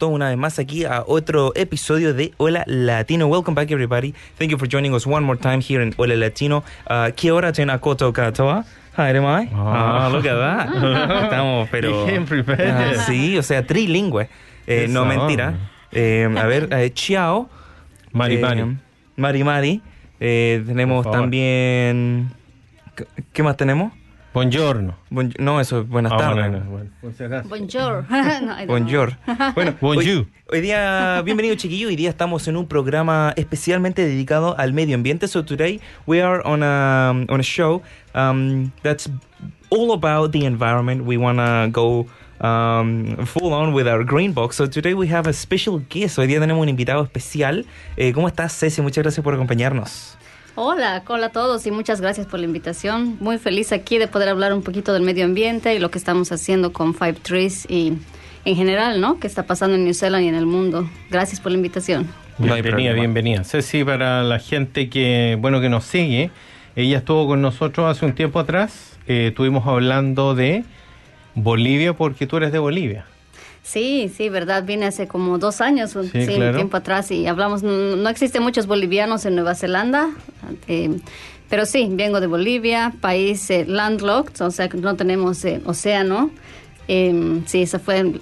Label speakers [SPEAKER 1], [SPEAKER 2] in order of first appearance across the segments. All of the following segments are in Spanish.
[SPEAKER 1] Todos una vez más aquí a otro episodio de Hola Latino. Welcome back everybody. Thank you for joining us one more time here in Hola Latino. Uh, kia ora tēnā koutou katoa. Hi, am I?
[SPEAKER 2] Ah.
[SPEAKER 1] Oh, look at that. Estamos, pero... Ah, sí, o sea, trilingüe. Eh, no, mentira. Eh, a ver, eh, Chiao.
[SPEAKER 2] Mari
[SPEAKER 1] Eh,
[SPEAKER 2] Mari.
[SPEAKER 1] Mari Mari. Eh, tenemos también... ¿Qué- ¿Qué más tenemos?
[SPEAKER 2] Buongiorno.
[SPEAKER 1] Bon- no, eso es buenas
[SPEAKER 2] Ah,
[SPEAKER 1] tardes.
[SPEAKER 2] bueno, bueno.
[SPEAKER 3] Bonjour. No.
[SPEAKER 1] Bonjour. Bueno. Hoy, hoy día, bienvenido chiquillo. Hoy día estamos en un programa especialmente dedicado al medio ambiente. So today we are on a on a show um, that's all about the environment. We wanna go um, full on with our green box. So today we have a special guest. Hoy día tenemos un invitado especial. Eh, ¿Cómo estás, Ceci? Muchas gracias por acompañarnos.
[SPEAKER 3] Hola, hola a todos y muchas gracias por la invitación. Muy feliz aquí de poder hablar un poquito del medio ambiente y lo que estamos haciendo con Five Trees y en general, ¿no? ¿Qué está pasando en New Zealand y en el mundo? Gracias por la invitación.
[SPEAKER 2] Bienvenida, bienvenida. Ceci, para la gente que, bueno, que nos sigue, ella estuvo con nosotros hace un tiempo atrás. Eh, estuvimos hablando de Bolivia porque tú eres de Bolivia.
[SPEAKER 3] Sí, sí, verdad. Vine hace como dos años, un,
[SPEAKER 2] Sí,
[SPEAKER 3] sí,
[SPEAKER 2] claro.
[SPEAKER 3] tiempo atrás y hablamos. No, no existen muchos bolivianos en Nueva Zelanda, eh, pero sí, vengo de Bolivia, país eh, landlocked, o sea que no tenemos eh, océano. Eh, sí, esa fue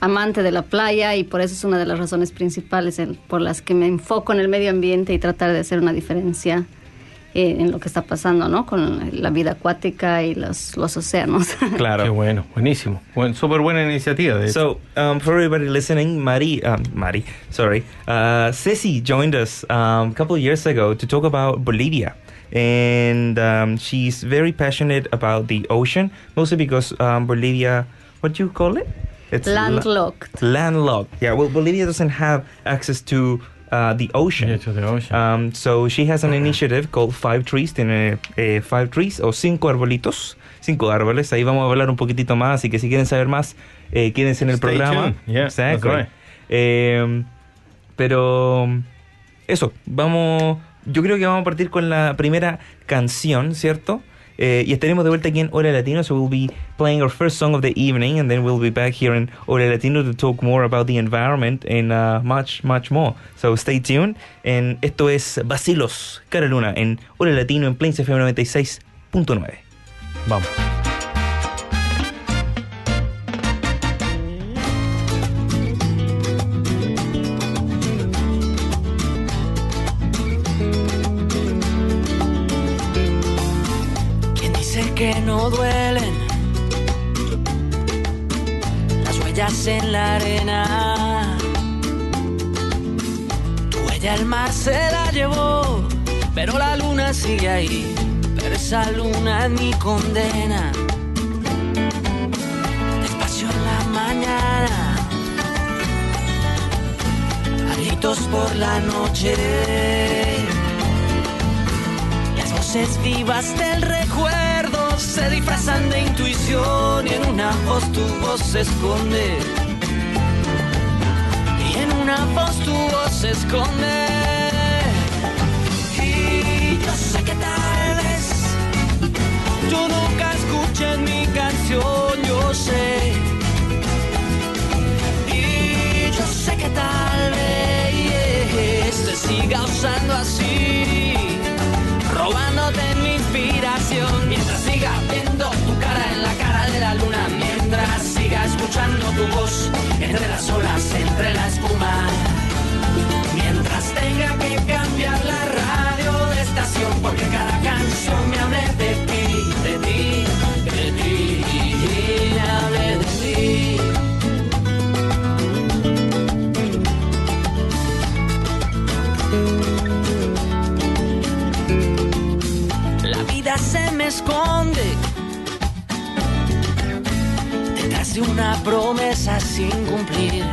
[SPEAKER 3] amante de la playa y por eso es una de las razones principales por las que me enfoco en el medio ambiente y tratar de hacer una diferencia eh, en lo que está pasando, ¿no? Con la vida acuática y los, los océanos.
[SPEAKER 1] Claro.
[SPEAKER 2] Qué bueno, buenísimo. Buen, súper buena iniciativa. De.
[SPEAKER 1] So, um, for everybody listening, Mari, um, Mari, sorry, uh, Ceci joined us um, a couple of years ago to talk about Bolivia. And um, she's very passionate about the ocean, mostly because um, Bolivia, what do you call it? It's la-
[SPEAKER 3] Landlocked.
[SPEAKER 1] landlocked. Yeah, well, Bolivia doesn't have access to uh, the ocean.
[SPEAKER 2] Yeah, to the ocean.
[SPEAKER 1] Um, so she has an initiative called Five Trees. Tiene eh, Five Trees o cinco arbolitos, cinco árboles. Ahí vamos a hablar un poquitito más. Así que si quieren saber más, eh, quédense en el
[SPEAKER 2] Stay
[SPEAKER 1] programa.
[SPEAKER 2] Yeah,
[SPEAKER 1] Exactly.
[SPEAKER 2] right.
[SPEAKER 1] Eh, pero eso, vamos. Yo creo que vamos a partir con la primera canción, ¿cierto? Eh, y estaremos de vuelta aquí en Hora Latino, so we'll be playing our first song of the evening, and then we'll be back here in Hora Latino to talk more about the environment and uh, much, much more. So stay tuned. And esto es Vacilos, Cara Luna, en Hora Latino en Plains FM 96.9.
[SPEAKER 2] Vamos.
[SPEAKER 4] En la arena? Tu huella el mar se la llevó, pero la luna sigue ahí. Pero esa luna es mi condena. Despacio en la mañana, a gritos por la noche. Las voces vivas del recuerdo se disfrazan de intuición y en una voz tu voz se esconde. Y en una voz tu voz se esconde. Y yo sé que tal vez tú nunca escuches mi canción, yo sé. Y yo sé que tal vez te siga usando así robándote mi inspiración. Mientras siga viendo tu cara en la cara de la luna mientras siga escuchando tu voz entre las olas entre la espuma. Mientras tenga que cambiar la radio de estación porque cada canción me hable de me esconde detrás de una promesa sin cumplir.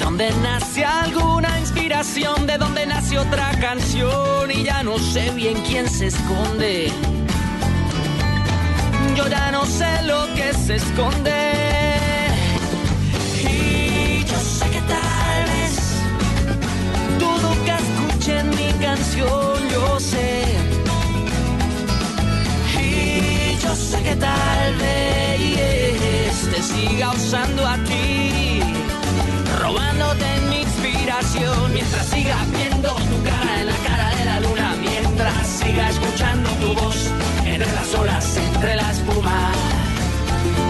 [SPEAKER 4] dónde nace alguna inspiración, de dónde nace otra canción y ya no sé bien quién se esconde. Yo ya no sé lo que se esconde. Y yo sé que tal vez tú nunca escuchen mi canción, yo sé. Yo sé que tal vez te siga usando a ti, robándote mi inspiración, mientras siga viendo tu cara en la cara de la luna, mientras siga escuchando tu voz entre las olas, entre la espuma,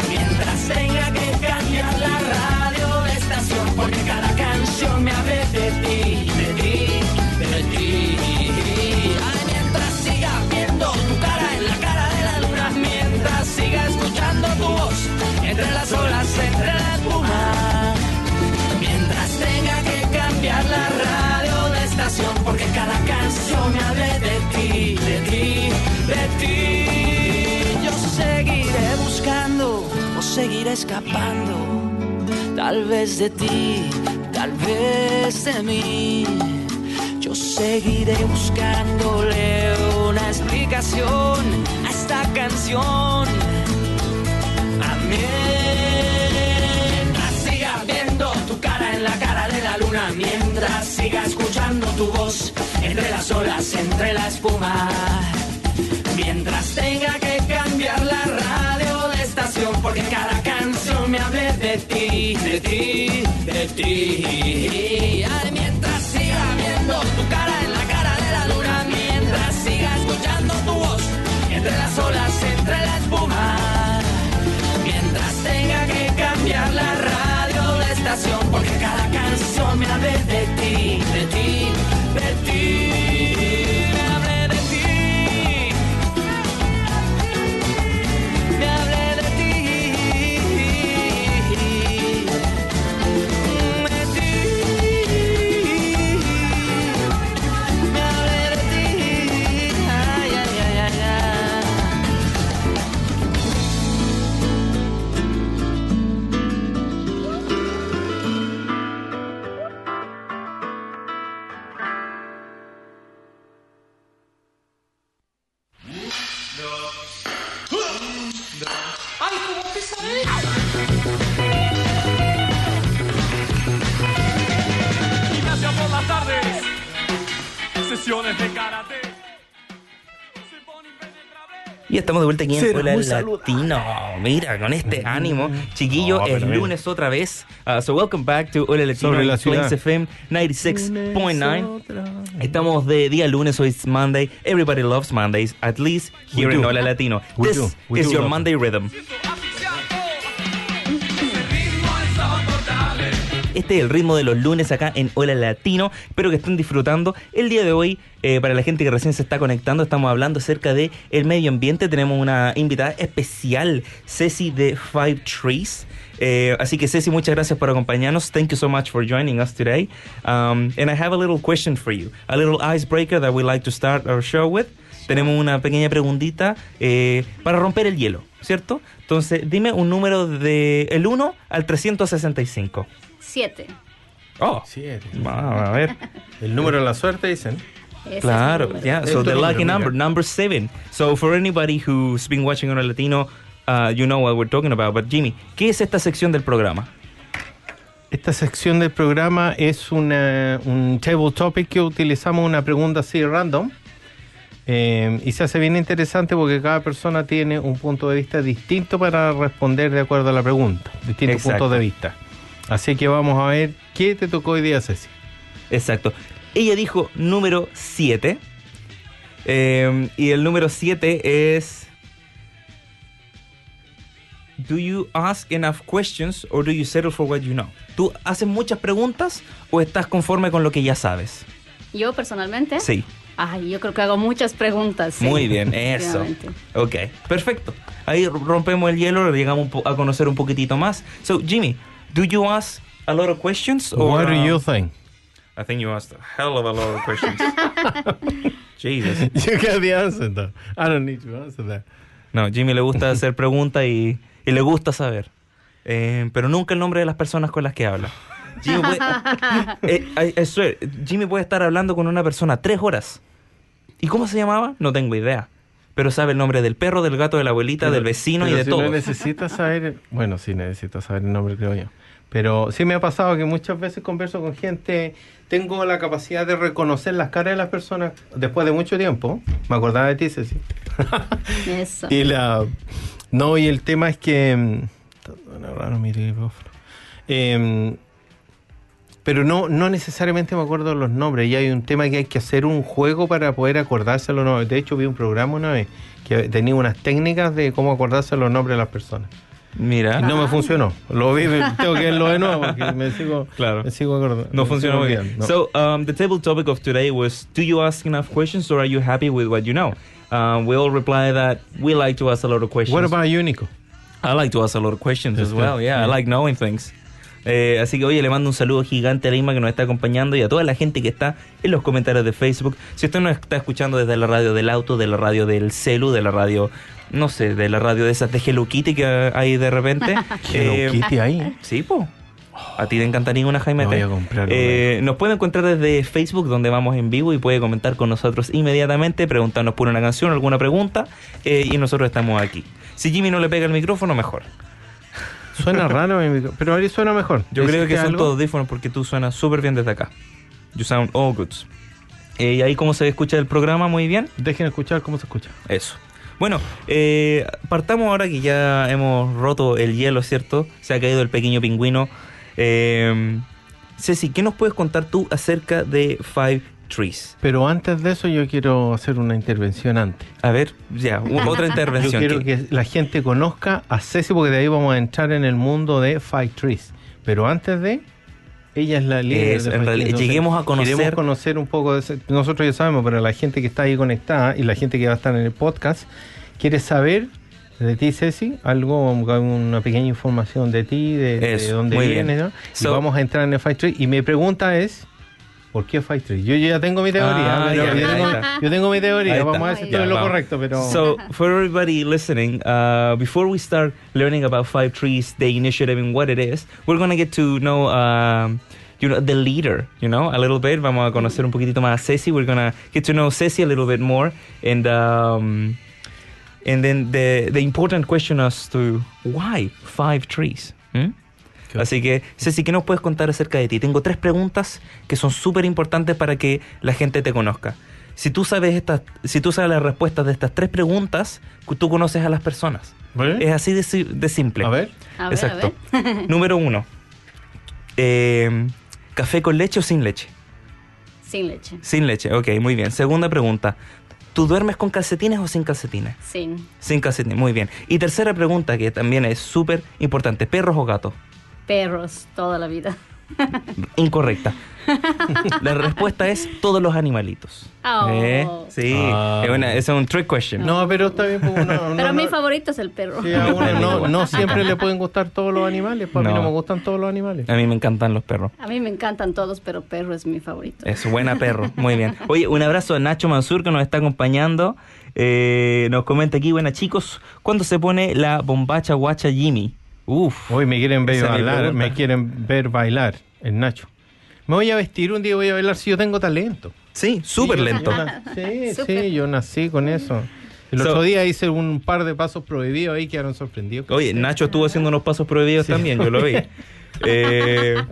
[SPEAKER 4] mientras tenga que cambiar la radio de estación, porque cada canción me hable olas, entre la espuma, mientras tenga que cambiar la radio de estación, porque cada canción me hable de ti, de ti, de ti. Yo seguiré buscando o seguiré escapando, tal vez de ti, tal vez de mí. Yo seguiré buscándole una explicación a esta canción. Mientras mientras siga escuchando tu voz entre las olas, entre la espuma, mientras tenga que cambiar la radio de estación, porque cada canción me hable de ti, de ti, de ti. Mientras siga viendo tu cara en la cara de la luna, mientras siga escuchando tu voz entre las olas, entre la espuma. Porque cada canción me hable de ti, de ti, de ti.
[SPEAKER 1] Estamos de vuelta aquí en
[SPEAKER 2] saludable.
[SPEAKER 1] Latino. Mira, con este ánimo. Chiquillo,
[SPEAKER 2] No, mira.
[SPEAKER 1] lunes otra vez. Uh, so welcome back to Hola Latino
[SPEAKER 2] Sobre la.
[SPEAKER 1] Plains FM 96.9. Estamos de día lunes, hoy es Monday. Everybody loves Mondays, at least here in. Hola Latino. This is your Monday rhythm. Este es el ritmo de los lunes acá en Hola Latino. Espero que estén disfrutando. El día de hoy, eh, para la gente que recién se está conectando, estamos hablando acerca de el medio ambiente. Tenemos una invitada especial, Ceci de Five Trees. Eh, así que Ceci, muchas gracias por acompañarnos. Thank you so much for joining us today. Um, and I have a little question for you, a little icebreaker that we like to start our show with. Tenemos una pequeña preguntita eh, para romper el hielo, ¿cierto? Entonces, dime un número de el 1 al 365.
[SPEAKER 3] Siete.
[SPEAKER 1] Oh,
[SPEAKER 2] Siete.
[SPEAKER 1] Vamos a ver.
[SPEAKER 2] El número de la suerte, dicen.
[SPEAKER 3] Ese
[SPEAKER 1] Claro, yeah. So the lucky
[SPEAKER 2] mira.
[SPEAKER 1] number, number seven. So for anybody who's been watching on a Latino, uh, you know what we're talking about. But Jimmy, ¿qué es esta sección del programa?
[SPEAKER 2] Esta sección del programa es una, un table topic que utilizamos una pregunta así random. eh, y se hace bien interesante porque cada persona tiene un punto de vista distinto para responder de acuerdo a la pregunta. Distintos
[SPEAKER 1] Exacto.
[SPEAKER 2] puntos de vista. Así que vamos a ver qué te tocó hoy día, Ceci.
[SPEAKER 1] Exacto. Ella dijo número 7. y el número 7 es. Do you ask enough questions or do you settle for what you know? ¿Tú haces muchas preguntas o estás conforme con lo que ya sabes?
[SPEAKER 3] Yo personalmente.
[SPEAKER 1] Sí.
[SPEAKER 3] Ay, yo creo que hago muchas preguntas. sí.
[SPEAKER 1] Muy bien, eso. Ok, perfecto. Ahí rompemos el hielo, llegamos a conocer un poquitito más. So, Jimmy, do you ask a lot of questions? Or,
[SPEAKER 2] What do you think?
[SPEAKER 1] I think you asked a hell of a lot of questions. Jesus.
[SPEAKER 2] You got the answer, though. I don't need to answer that.
[SPEAKER 1] No, Jimmy le gusta hacer preguntas y, y le gusta saber. Eh, pero nunca el nombre de las personas con las que habla. Jimmy puede, eh, I- I swear, Jimmy puede estar hablando con una persona tres horas. ¿Y cómo se llamaba? No tengo idea. Pero sabe el nombre del perro, del gato, de la abuelita, del vecino y
[SPEAKER 2] pero
[SPEAKER 1] de
[SPEAKER 2] si
[SPEAKER 1] todo.
[SPEAKER 2] No necesitas saber, bueno, sí necesitas saber el nombre, creo yo. Pero sí me ha pasado que muchas veces converso con gente, tengo la capacidad de reconocer las caras de las personas después de mucho tiempo. Me acordaba de ti, Ceci.
[SPEAKER 3] Eso.
[SPEAKER 2] Y la no, y el tema es que mm, raro mi. Em, pero no, no necesariamente me acuerdo los nombres. Y hay un tema que hay que hacer un juego para poder acordarse los nombres. De hecho, vi un programa una vez que tenía unas técnicas de cómo acordarse los nombres de las personas.
[SPEAKER 1] Mira.
[SPEAKER 2] Y no me funcionó. Lo vi, tengo que verlo de nuevo porque me sigo,
[SPEAKER 1] Claro.
[SPEAKER 2] me sigo acordando.
[SPEAKER 1] No funcionó muy bien.
[SPEAKER 2] olvidando.
[SPEAKER 1] So, um, the table topic of today was Do you ask enough questions or are you happy with what you know? Um, we all reply that we like to ask a lot of questions.
[SPEAKER 2] What about you, Nico?
[SPEAKER 1] I like to ask a lot of questions as
[SPEAKER 2] Yes,
[SPEAKER 1] well.
[SPEAKER 2] yeah.
[SPEAKER 1] Yeah, I like knowing things. Eh, así que, oye, le mando un saludo gigante a Lima que nos está acompañando y a toda la gente que está en los comentarios de Facebook. Si usted nos está escuchando desde la radio del auto, de la radio del celu, de la radio, no sé, de la radio de esas de Hello Kitty que hay de repente.
[SPEAKER 2] Hello
[SPEAKER 1] eh,
[SPEAKER 2] Kitty ahí.
[SPEAKER 1] Sí, po. A ti te encantaría una Jaime
[SPEAKER 2] Me voy
[SPEAKER 1] T?
[SPEAKER 2] a comprar una.
[SPEAKER 1] Eh, nos puede encontrar desde Facebook, donde vamos en vivo y puede comentar con nosotros inmediatamente, preguntarnos por una canción, alguna pregunta, eh, y nosotros estamos aquí. Si Jimmy no le pega el micrófono, mejor.
[SPEAKER 2] Suena raro, mi micro- pero ahora suena mejor.
[SPEAKER 1] Yo creo que
[SPEAKER 2] ¿Hiciste
[SPEAKER 1] son
[SPEAKER 2] algo?
[SPEAKER 1] todos audífonos porque tú suenas súper bien desde acá. You sound all good. Eh, y ahí cómo se escucha el programa, muy bien.
[SPEAKER 2] Dejen escuchar cómo se escucha.
[SPEAKER 1] Eso. Bueno, eh, partamos ahora que ya hemos roto el hielo, ¿cierto? Se ha caído el pequeño pingüino. Eh, Ceci, ¿qué nos puedes contar tú acerca de Five Trees?
[SPEAKER 2] Pero antes de eso yo quiero hacer una intervención antes.
[SPEAKER 1] A ver, ya, otra
[SPEAKER 2] Yo
[SPEAKER 1] intervención.
[SPEAKER 2] quiero
[SPEAKER 1] que-
[SPEAKER 2] que la gente conozca a Ceci porque de ahí vamos a entrar en el mundo de Five Trees. Pero antes de, ella es la líder
[SPEAKER 1] Es,
[SPEAKER 2] de
[SPEAKER 1] en realidad, lleguemos a conocer-
[SPEAKER 2] Queremos conocer un poco de ese- Nosotros ya sabemos, pero la gente que está ahí conectada y la gente que va a estar en el podcast quiere saber de ti, Ceci, algo, una pequeña información de ti, de, dónde vienes. ¿no?
[SPEAKER 1] So-
[SPEAKER 2] y vamos a entrar en el Five Trees. Y mi pregunta es... ¿Por qué Five Trees? Yo ya tengo mi teoría,
[SPEAKER 1] Ah,
[SPEAKER 2] pero
[SPEAKER 1] ya,
[SPEAKER 2] yo, tengo, yo tengo mi teoría. Vamos a ver si estoy lo correcto, pero...
[SPEAKER 1] So, for everybody listening, uh, before we start learning about Five Trees, the initiative and what it is, we're going to get to know, um, you know, the leader, you know, a little bit. Vamos a conocer un poquitito más a Ceci. We're going to get to know Ceci a little bit more. And, um, and then the, the important question as to why Five Trees? Hmm? Así que, Ceci, ¿qué nos puedes contar acerca de ti? Tengo tres preguntas que son súper importantes para que la gente te conozca. Si tú sabes estas, si tú sabes las respuestas de estas tres preguntas, tú conoces a las personas.
[SPEAKER 2] ¿Vale?
[SPEAKER 1] Es así de, si- de simple.
[SPEAKER 2] A ver.
[SPEAKER 3] A ver,
[SPEAKER 1] Exacto.
[SPEAKER 3] a ver.
[SPEAKER 1] Número uno. Eh, ¿Café con leche o sin leche?
[SPEAKER 3] Sin leche.
[SPEAKER 1] Sin leche, ok, muy bien. Segunda pregunta. ¿Tú duermes con calcetines o sin calcetines?
[SPEAKER 3] Sin.
[SPEAKER 1] Sin calcetines, muy bien. Y tercera pregunta, que también es súper importante. ¿Perros o gatos?
[SPEAKER 3] Perros toda la vida.
[SPEAKER 1] Incorrecta. La respuesta es todos los animalitos.
[SPEAKER 3] Oh.
[SPEAKER 1] ¿Eh? Sí,
[SPEAKER 2] Ah.
[SPEAKER 1] es, una- es un trick question.
[SPEAKER 2] No, pero está bien. pues, no,
[SPEAKER 3] Pero
[SPEAKER 2] no,
[SPEAKER 3] mi
[SPEAKER 2] no.
[SPEAKER 3] favorito es el perro.
[SPEAKER 2] Sí, a uno no, no siempre le pueden gustar todos los animales. Para mí
[SPEAKER 1] No.
[SPEAKER 2] me gustan todos los animales.
[SPEAKER 1] A mí me encantan los perros.
[SPEAKER 3] A mí me encantan todos, pero perro es mi favorito.
[SPEAKER 1] Es buena perro, muy bien. Oye, un abrazo a Nacho Mansur que nos está acompañando. Eh, nos comenta aquí, buenas chicos, ¿cuándo se pone la bombacha guacha Jimmy? Uf.
[SPEAKER 2] Hoy me quieren ver bailar, me quieren ver bailar, el Nacho. Me voy a vestir un día y voy a bailar si yo tengo talento.
[SPEAKER 1] Sí, súper
[SPEAKER 2] Sí,
[SPEAKER 1] lento.
[SPEAKER 2] sí, sí, yo nací con eso. El
[SPEAKER 1] So-
[SPEAKER 2] otro día hice un par de pasos prohibidos ahí, quedaron sorprendidos.
[SPEAKER 1] Oye, Nacho estuvo haciendo unos pasos prohibidos
[SPEAKER 2] Sí.
[SPEAKER 1] también, yo lo vi. Eh,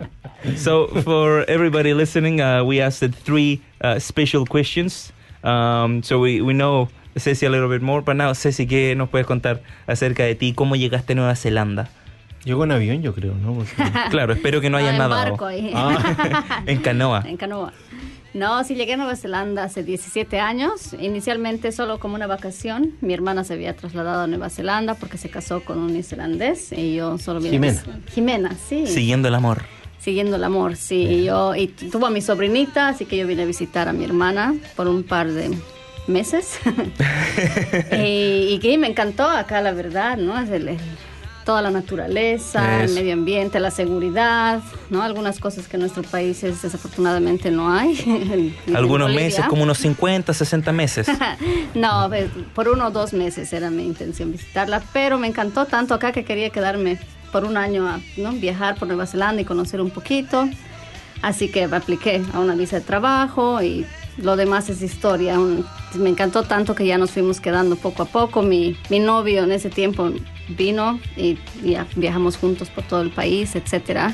[SPEAKER 1] so, for everybody listening, uh, we asked three uh, special questions. Um, so, we, we know Ceci a little bit more, but now, Ceci, ¿qué nos puedes contar acerca de ti? ¿Cómo llegaste a Nueva Zelanda?
[SPEAKER 2] Llegó en avión, yo creo, ¿no? Porque-
[SPEAKER 1] Claro, espero que no
[SPEAKER 3] Ah,
[SPEAKER 1] hayas
[SPEAKER 3] en
[SPEAKER 1] nadado.
[SPEAKER 3] barco ahí.
[SPEAKER 2] Ah.
[SPEAKER 1] En canoa.
[SPEAKER 3] En canoa. No, sí llegué a Nueva Zelanda hace 17 años, inicialmente solo como una vacación. Mi hermana se había trasladado a Nueva Zelanda porque se casó con un neozelandés y yo solo vine.
[SPEAKER 2] Jimena.
[SPEAKER 3] Jimena, sí.
[SPEAKER 1] Siguiendo el amor.
[SPEAKER 3] Siguiendo el amor, sí. Y yo y tuvo a mi sobrinita, así que yo vine a visitar a mi hermana por un par de meses. y, y que me encantó acá, la verdad, ¿no? Es el- el- toda la naturaleza,
[SPEAKER 1] Eso.
[SPEAKER 3] el medio ambiente, la seguridad, ¿no? Algunas cosas que en nuestro país es- desafortunadamente no hay.
[SPEAKER 1] Algunos meses, como unos 50, 60 meses.
[SPEAKER 3] no, pues, por uno o dos meses era mi intención visitarla, pero me encantó tanto acá que quería quedarme por un año a ¿no? viajar por Nueva Zelanda y conocer un poquito. Así que me apliqué a una visa de trabajo y lo demás es historia. Me encantó tanto que ya nos fuimos quedando poco a poco. Mi, mi novio en ese tiempo vino y viajamos juntos por todo el país, etcétera.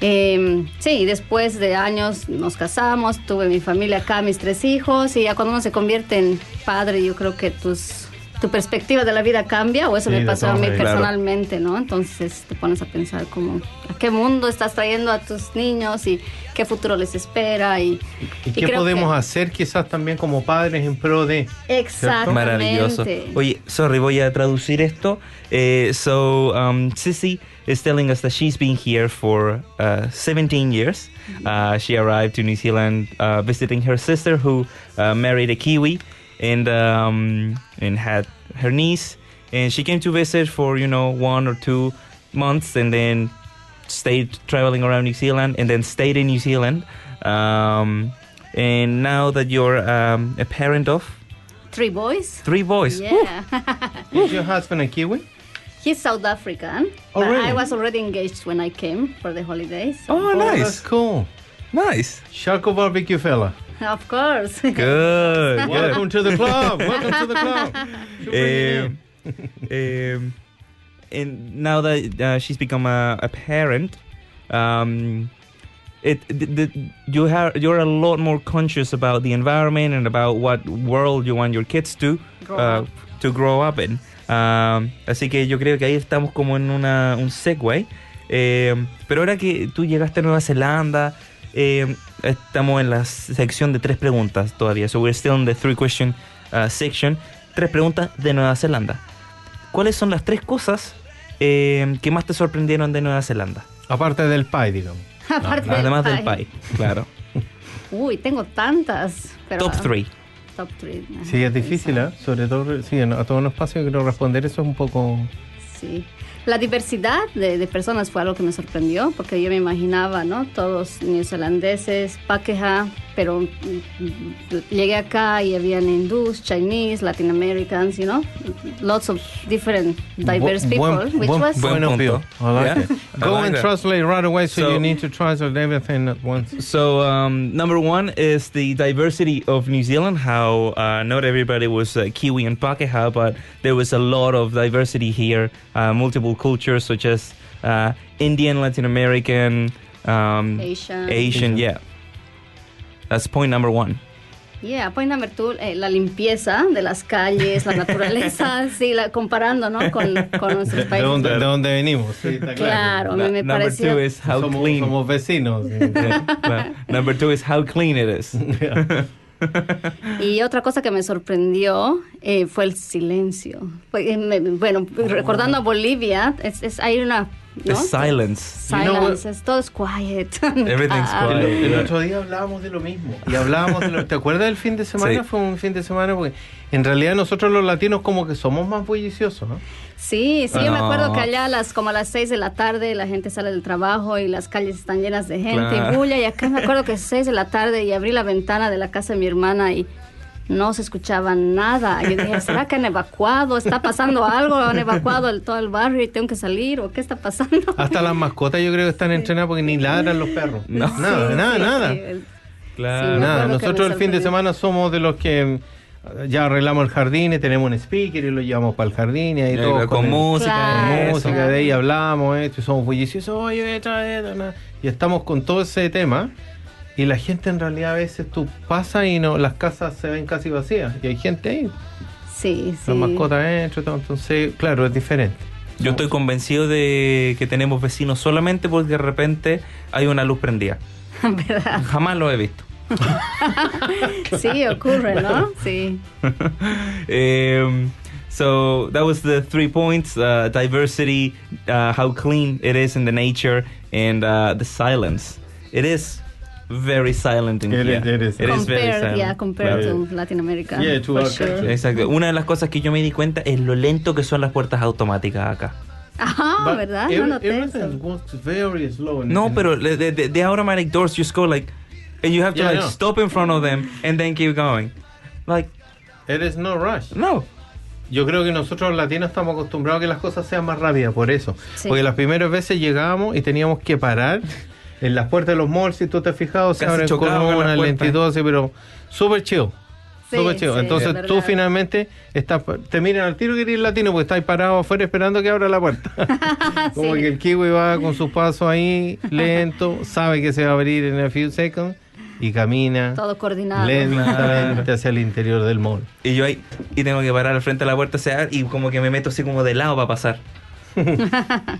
[SPEAKER 3] Eh, sí, después de años nos casamos, tuve mi familia acá, mis tres hijos, y ya cuando uno se convierte en padre, yo creo que tus, tu perspectiva de la vida cambia, o eso
[SPEAKER 2] Sí,
[SPEAKER 3] me pasó a mí personalmente, ¿no? Entonces te pones a pensar como, ¿a qué mundo estás trayendo a tus niños y qué futuro les espera? Y,
[SPEAKER 2] ¿Y
[SPEAKER 3] y
[SPEAKER 2] qué podemos
[SPEAKER 3] que-
[SPEAKER 2] hacer quizás también como padres en pro de...
[SPEAKER 3] Exactamente.
[SPEAKER 1] Maravilloso. Oye, sorry, voy a traducir esto. Eh, so, um, Sissy is telling us that she's been here for uh, 17 years. Uh, she arrived to New Zealand uh, visiting her sister, who uh, married a Kiwi, and um, and had her niece. And she came to visit for you know one or two months, and then stayed traveling around New Zealand, and then stayed in New Zealand. Um, and now that you're um, a parent of
[SPEAKER 3] Three boys.
[SPEAKER 1] three boys.
[SPEAKER 3] Yeah.
[SPEAKER 2] Is your husband a Kiwi?
[SPEAKER 3] He's South African.
[SPEAKER 2] Oh,
[SPEAKER 3] but
[SPEAKER 2] really?
[SPEAKER 3] I was already engaged when I came for the holidays.
[SPEAKER 1] Oh, nice
[SPEAKER 2] That's
[SPEAKER 1] nice,
[SPEAKER 2] cool.
[SPEAKER 1] nice.
[SPEAKER 2] Sharko barbecue fella.
[SPEAKER 3] Of course.
[SPEAKER 1] Good, good.
[SPEAKER 2] Welcome to the club. Welcome to the club.
[SPEAKER 1] Um, um, and now that uh, she's become a, a parent, um, it the, the, you have you're a lot more conscious about the environment and about what world you want your kids to
[SPEAKER 3] Grow
[SPEAKER 1] uh,
[SPEAKER 3] up.
[SPEAKER 1] to grow up in. Um, así que yo creo que ahí estamos como en una, un segue. Eh, pero ahora que tú llegaste a Nueva Zelanda, eh, estamos en la sección de tres preguntas todavía. So we're still in the three question uh, section. Tres preguntas de Nueva Zelanda. ¿Cuáles son las tres cosas eh, que más te sorprendieron de Nueva Zelanda?
[SPEAKER 2] Aparte del pie, digamos.
[SPEAKER 3] Aparte del
[SPEAKER 1] Además del
[SPEAKER 3] pie.
[SPEAKER 1] pie, claro.
[SPEAKER 3] Uy, tengo tantas. Pero,
[SPEAKER 1] Top three.
[SPEAKER 3] Top three. ajá,
[SPEAKER 2] Sí, es difícil, ¿eh? Sobre todo, sí, a todos los espacios quiero responder eso es un poco...
[SPEAKER 3] Sí. La diversidad de, de personas fue algo que me sorprendió, porque yo me imaginaba, ¿no? Todos neozelandeses, paqueja, pero mm, llegué acá y habían hindús, Chinese, Latin Americans, you know, lots of different diverse
[SPEAKER 2] Bu-
[SPEAKER 3] people,
[SPEAKER 2] buen-
[SPEAKER 3] which
[SPEAKER 2] buen-
[SPEAKER 3] was
[SPEAKER 2] buen
[SPEAKER 1] Buen
[SPEAKER 2] opinion.
[SPEAKER 1] punto.
[SPEAKER 2] I like
[SPEAKER 1] Yeah,
[SPEAKER 2] it.
[SPEAKER 1] I
[SPEAKER 2] Go
[SPEAKER 1] like
[SPEAKER 2] and
[SPEAKER 1] that.
[SPEAKER 2] translate right away, so,
[SPEAKER 1] So-
[SPEAKER 2] you need to translate everything at once.
[SPEAKER 1] So um, number one is the diversity of New Zealand. How uh, not everybody was uh, Kiwi and Pakeha, but there was a lot of diversity here. Uh, multiple cultures such as uh, Indian, Latin American, um,
[SPEAKER 3] Asian.
[SPEAKER 1] Asian. Yeah, that's point number one.
[SPEAKER 3] Yeah, point number two, eh, la limpieza de las calles, la naturaleza, sí, la, comparando, ¿no? Con, con nuestros
[SPEAKER 2] ¿De
[SPEAKER 3] países.
[SPEAKER 2] dónde, de dónde venimos? Sí, está
[SPEAKER 3] Claro, a mí me
[SPEAKER 1] number
[SPEAKER 3] pareció...
[SPEAKER 1] two is how
[SPEAKER 2] somos,
[SPEAKER 1] clean.
[SPEAKER 2] somos vecinos. sí.
[SPEAKER 1] Yeah. number two is how clean it is.
[SPEAKER 3] Y otra cosa que me sorprendió eh, fue el silencio. Eh, me- bueno, recordando a Bolivia, es, es- hay una...
[SPEAKER 1] The
[SPEAKER 3] ¿no?
[SPEAKER 1] silence.
[SPEAKER 2] You know
[SPEAKER 3] Silence, es- todo es quiet.
[SPEAKER 1] Everything's
[SPEAKER 3] Ah,
[SPEAKER 1] quiet.
[SPEAKER 2] El, otro día hablábamos de lo mismo. Y hablábamos de lo, ¿Te acuerdas del fin de semana?
[SPEAKER 1] Sí.
[SPEAKER 2] Fue un fin de semana porque en realidad nosotros los latinos como que somos más bulliciosos, ¿no?
[SPEAKER 3] Sí, sí, yo me
[SPEAKER 1] No.
[SPEAKER 3] acuerdo que allá a las, como a las 6 de la tarde la gente sale del trabajo y las calles están llenas de gente
[SPEAKER 1] Claro.
[SPEAKER 3] y bulla. Y acá me acuerdo que 6 de la tarde y abrí la ventana de la casa de mi hermana y no se escuchaba nada. Yo dije, ¿será que han evacuado? ¿Está pasando algo? ¿Han evacuado el, todo el barrio y tengo que salir? ¿O qué está pasando?
[SPEAKER 2] Hasta las mascotas yo creo que están entrenadas porque ni ladran los perros.
[SPEAKER 1] No.
[SPEAKER 2] Nada,
[SPEAKER 3] Sí,
[SPEAKER 2] nada,
[SPEAKER 3] sí,
[SPEAKER 2] nada.
[SPEAKER 3] sí, el-
[SPEAKER 1] Claro.
[SPEAKER 3] Sí,
[SPEAKER 2] Nada, nosotros el fin de semana somos de los que eh, ya arreglamos el jardín y tenemos un speaker y lo llevamos para el jardín y ahí todos
[SPEAKER 1] con música,
[SPEAKER 3] Claro,
[SPEAKER 2] con música, de ahí hablamos esto y somos bulliciosos, oye, esto, esto, na". y estamos con todo ese tema y la gente en realidad a veces tú pasas y no las casas se ven casi vacías y hay gente ahí,
[SPEAKER 3] Sí, sí.
[SPEAKER 2] las mascotas dentro entonces claro, es diferente.
[SPEAKER 1] Yo estoy convencido de que tenemos vecinos solamente porque de repente hay una luz prendida.
[SPEAKER 3] ¿Verdad?
[SPEAKER 1] Jamás lo he visto.
[SPEAKER 3] Sí, ocurre, ¿no? Sí.
[SPEAKER 1] um, so that was the three points: uh, diversity, uh, how clean it is in the nature, and uh, the silence. It is very silent in
[SPEAKER 2] It
[SPEAKER 1] here.
[SPEAKER 2] is- it is.
[SPEAKER 1] It is very
[SPEAKER 3] Compared,
[SPEAKER 1] silent.
[SPEAKER 3] yeah, compared
[SPEAKER 2] Claro.
[SPEAKER 3] to Latin America.
[SPEAKER 2] Yeah, to our
[SPEAKER 3] sure.
[SPEAKER 1] Exacto. Una de las cosas que yo me di cuenta es lo lento que son las puertas automáticas acá.
[SPEAKER 3] Ajá,
[SPEAKER 2] But
[SPEAKER 3] ¿verdad?
[SPEAKER 2] every-
[SPEAKER 3] no noté
[SPEAKER 2] everything very slow in-
[SPEAKER 1] No,
[SPEAKER 2] in-
[SPEAKER 1] pero the, the, the automatic doors just go like, and you have to
[SPEAKER 2] Yeah,
[SPEAKER 1] like
[SPEAKER 2] know.
[SPEAKER 1] stop in front of them and then keep going. Like,
[SPEAKER 2] It is no rush.
[SPEAKER 1] no.
[SPEAKER 2] Yo creo que nosotros los latinos estamos acostumbrados a que las cosas sean más rápidas, por eso.
[SPEAKER 3] Sí.
[SPEAKER 2] Porque las primeras veces llegábamos y teníamos que parar en las puertas de los malls, si tú te has fijado, se abren con una lentitud así, pero súper chido.
[SPEAKER 3] Sí,
[SPEAKER 2] Súper chido.
[SPEAKER 3] sí,
[SPEAKER 2] Entonces
[SPEAKER 3] es
[SPEAKER 2] tú
[SPEAKER 3] verdad.
[SPEAKER 2] finalmente estás, te miran al tiro que eres latino porque estás parado afuera esperando que abra la puerta. Como
[SPEAKER 3] Sí.
[SPEAKER 2] que el kiwi va con sus pasos ahí, lento, sabe que se va a abrir en a few seconds y camina
[SPEAKER 3] Todo coordinado.
[SPEAKER 2] lentamente hacia el interior del mall.
[SPEAKER 1] Y yo ahí, y tengo que parar al frente de la puerta, o sea, y como que me meto así como de lado para pasar.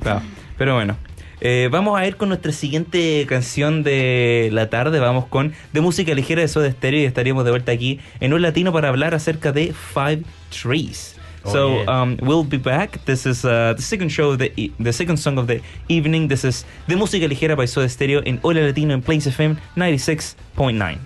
[SPEAKER 1] Claro. Pero bueno. Eh, vamos a ir con nuestra siguiente canción de la tarde. Vamos con de música ligera de Soda Stereo y estaríamos de vuelta aquí en un latino para hablar acerca de Five Trees.
[SPEAKER 2] Oh,
[SPEAKER 1] so
[SPEAKER 2] yeah.
[SPEAKER 1] um, we'll be back. This is uh, the second show, of the e- the second song of the evening. This is de música ligera by Soda Stereo en Hola Latino en Plains FM 96.9.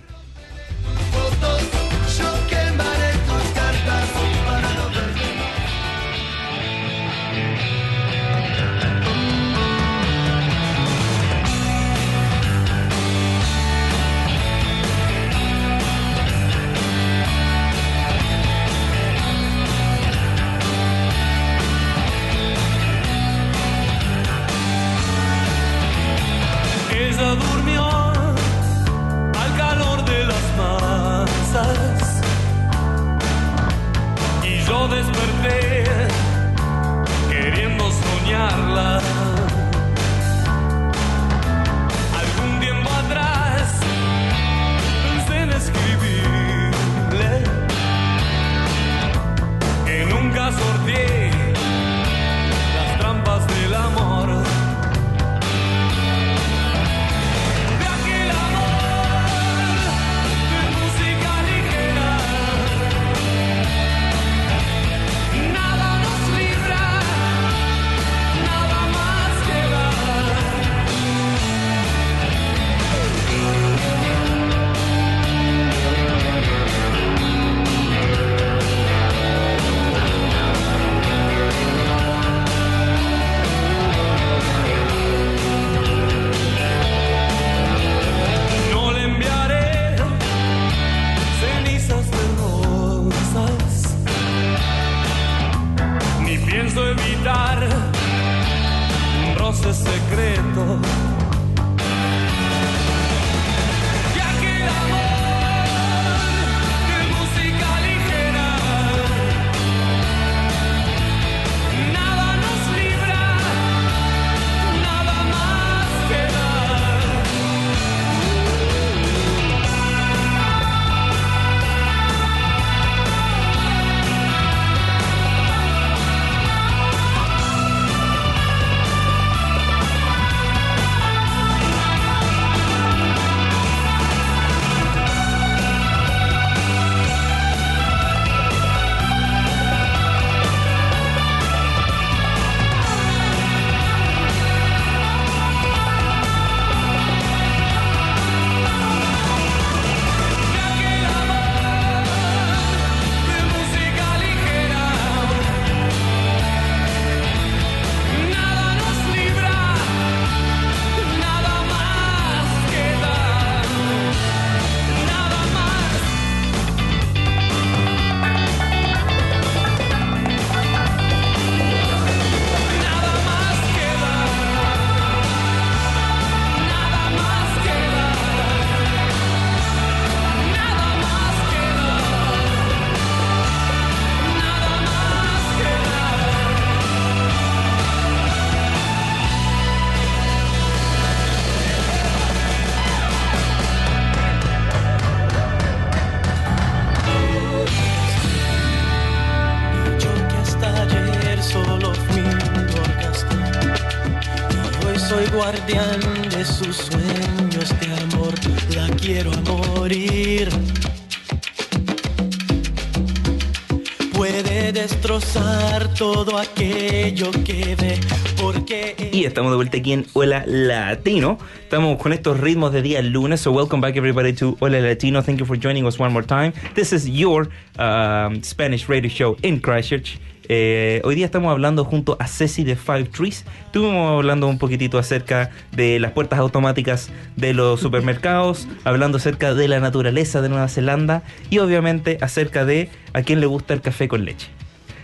[SPEAKER 1] estamos de vuelta aquí en Hola Latino. Estamos con estos ritmos de día lunes. So welcome back everybody to Hola Latino. Thank you for joining us one more time. This is your um, Spanish radio show in Christchurch. Eh, hoy día estamos hablando junto a Ceci de Five Trees. Estuvimos hablando un poquitito acerca de las puertas automáticas de los supermercados, hablando acerca de la naturaleza de Nueva Zelanda y obviamente acerca de a quién le gusta el café con leche.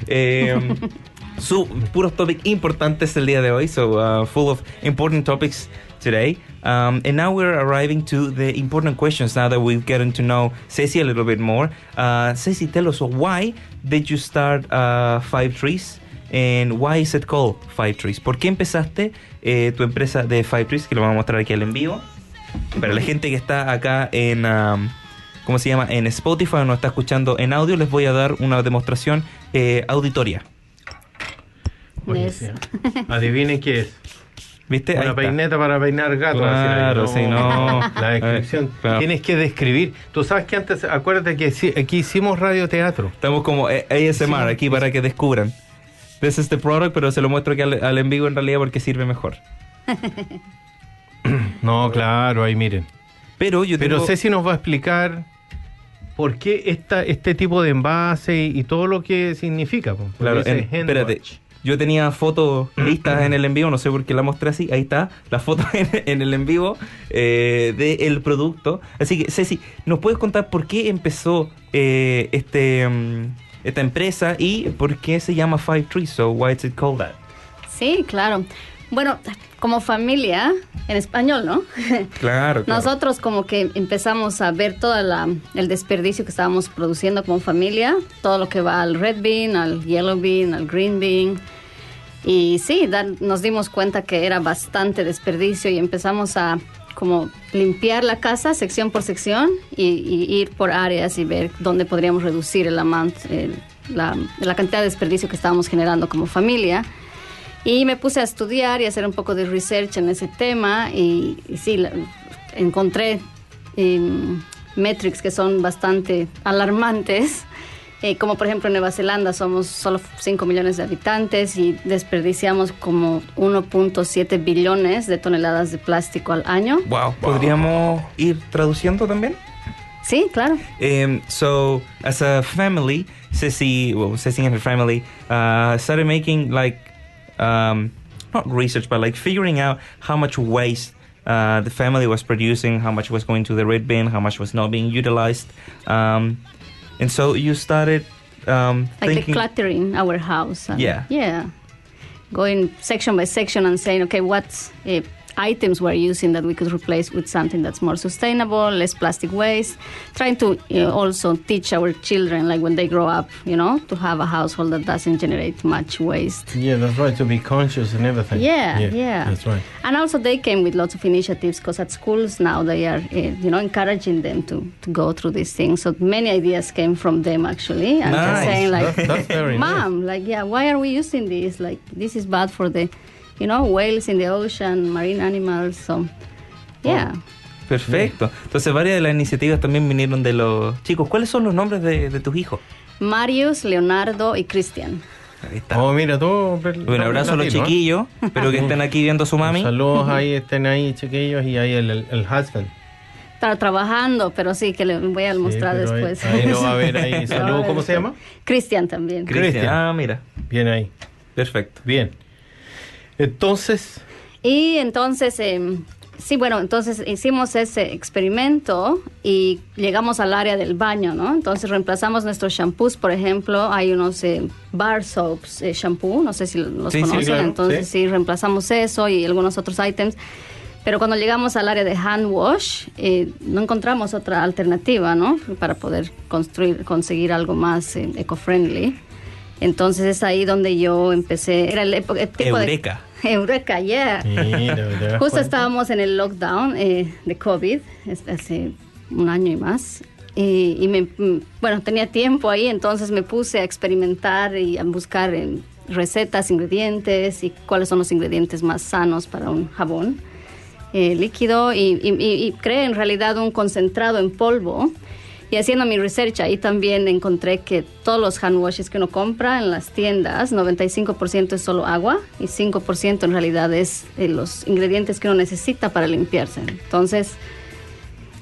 [SPEAKER 1] Eh, su, puros topics importantes el día de hoy, so uh, full of important topics today. Um, and now we're arriving to the important questions now that we've gotten to know Ceci a little bit more. Uh, Ceci, tell us why did you start uh, Five Trees and why is it called Five Trees? ¿Por qué empezaste eh, tu empresa de Five Trees? Que lo vamos a mostrar aquí al en vivo. Para la gente que está acá en, um, ¿cómo se llama? En Spotify o nos está escuchando en audio, les voy a dar una demostración eh, auditoria.
[SPEAKER 2] Buenísimo. Adivinen qué es.
[SPEAKER 1] ¿Viste?
[SPEAKER 2] Una peineta para peinar gato.
[SPEAKER 1] Claro, sí, no.
[SPEAKER 2] La descripción.
[SPEAKER 1] Eh, claro.
[SPEAKER 2] Tienes que describir. Tú sabes que antes, acuérdate que aquí hicimos radioteatro.
[SPEAKER 1] Estamos como eh, ASMR aquí para que descubran. This is the product, pero se lo muestro aquí al, al en vivo en realidad porque sirve mejor.
[SPEAKER 2] No, claro, ahí miren.
[SPEAKER 1] Pero yo
[SPEAKER 2] Pero
[SPEAKER 1] tengo...
[SPEAKER 2] Ceci nos va a explicar por qué esta, este tipo de envase y, y todo lo que significa.
[SPEAKER 1] Claro, en- espérate.
[SPEAKER 2] wash.
[SPEAKER 1] Yo tenía fotos listas en el en vivo, no sé por qué la mostré así. Ahí está, la foto en, en el en vivo eh, del producto. Así que, Ceci, ¿nos puedes contar por qué empezó eh, este mm, esta empresa y por qué se llama Five Trees? So, why is it called that?
[SPEAKER 3] Sí, claro. Bueno, como familia, en español, ¿no?
[SPEAKER 1] Claro, claro.
[SPEAKER 3] Nosotros como que empezamos a ver todo la- el desperdicio que estábamos produciendo como familia, todo lo que va al red bean, al yellow bean, al green bean. Y sí, nos dimos cuenta que era bastante desperdicio y empezamos a como limpiar la casa sección por sección y, y ir por áreas y ver dónde podríamos reducir el amount, el- la, la cantidad de desperdicio que estábamos generando como familia. Y me puse a estudiar y a hacer un poco de research en ese tema y, y sí, la- encontré em, metrics que son bastante alarmantes. Eh, como por ejemplo en Nueva Zelanda somos solo 5 millones de habitantes y desperdiciamos como 1.7 billones de toneladas de plástico al año.
[SPEAKER 1] Wow. ¿Podríamos ir traduciendo también?
[SPEAKER 3] Sí, claro.
[SPEAKER 1] Um, so, as a family, Ceci, well, Ceci and her family uh, started making like, um, not research, but like figuring out how much waste uh, the family was producing, how much was going to the red bin, how much was not being utilized. Um, and so you started um,
[SPEAKER 3] like
[SPEAKER 1] thinking.
[SPEAKER 3] decluttering our house. and-
[SPEAKER 1] Yeah.
[SPEAKER 3] Yeah. Going section by section and saying, okay, what's uh, items we're using that we could replace with something that's more sustainable, less plastic waste. Trying to uh, also teach our children, like when they grow up, you know, to have a household that doesn't generate much waste.
[SPEAKER 2] Yeah, that's right. To be conscious and everything.
[SPEAKER 3] Yeah, yeah.
[SPEAKER 2] That's right.
[SPEAKER 3] And also they came with lots of initiatives because at schools now they are, uh, you know, encouraging them to, to go through these things. So many ideas came from them actually, and
[SPEAKER 1] Nice.
[SPEAKER 3] just saying like,
[SPEAKER 2] very nice.
[SPEAKER 3] Mom, like, yeah, why are we using this? Like, this is bad for the, you know, whales in the ocean, marine animals. So, yeah.
[SPEAKER 1] Perfecto. Entonces, varias de las iniciativas también vinieron de los chicos. ¿Cuáles son los nombres de, de tus hijos?
[SPEAKER 3] Marius, Leonardo y Cristian.
[SPEAKER 1] Ahí está.
[SPEAKER 2] Oh, mira, tú.
[SPEAKER 1] Un abrazo a los chiquillos. Espero que estén aquí viendo a su mami.
[SPEAKER 2] Saludos ahí, estén ahí, chiquillos, y ahí el, el, el husband.
[SPEAKER 3] Está trabajando, pero sí, que le voy a mostrar
[SPEAKER 2] Sí, pero ahí-
[SPEAKER 3] después.
[SPEAKER 2] ahí lo va a ver ahí. Saludos, ¿cómo se
[SPEAKER 3] después.
[SPEAKER 2] llama?
[SPEAKER 3] Cristian también.
[SPEAKER 1] Cristian.
[SPEAKER 2] Cristian.
[SPEAKER 1] Ah, mira.
[SPEAKER 2] Bien ahí.
[SPEAKER 1] Perfecto.
[SPEAKER 2] Bien. Entonces,
[SPEAKER 3] Y entonces, eh, sí, bueno, entonces hicimos ese experimento y llegamos al área del baño, ¿no? Entonces reemplazamos nuestros shampoos, por ejemplo, hay unos eh, bar soaps eh, shampoo, no sé si los
[SPEAKER 1] Sí, sí,
[SPEAKER 3] conocen,
[SPEAKER 2] claro,
[SPEAKER 3] entonces
[SPEAKER 2] sí.
[SPEAKER 3] sí. reemplazamos eso y algunos otros ítems. Pero cuando llegamos al área de hand wash, eh, no encontramos otra alternativa, ¿no? Para poder construir, conseguir algo más eh, eco-friendly. Entonces es ahí donde yo empecé, era el, el tipo de-
[SPEAKER 1] Eureka.
[SPEAKER 3] Eureka, yeah.
[SPEAKER 2] mira, ¿te das
[SPEAKER 3] Justo estábamos en el lockdown eh, de COVID, hace un año y más. Y, y me, mm, bueno, tenía tiempo ahí, entonces me puse a experimentar y a buscar recetas, ingredientes y cuáles son los ingredientes más sanos para un jabón eh, líquido. Y, y- y- y creé en realidad un concentrado en polvo. Y haciendo mi research ahí también encontré que todos los hand washes que uno compra en las tiendas, 95% es solo agua y 5% en realidad es eh, los ingredientes que uno necesita para limpiarse. Entonces,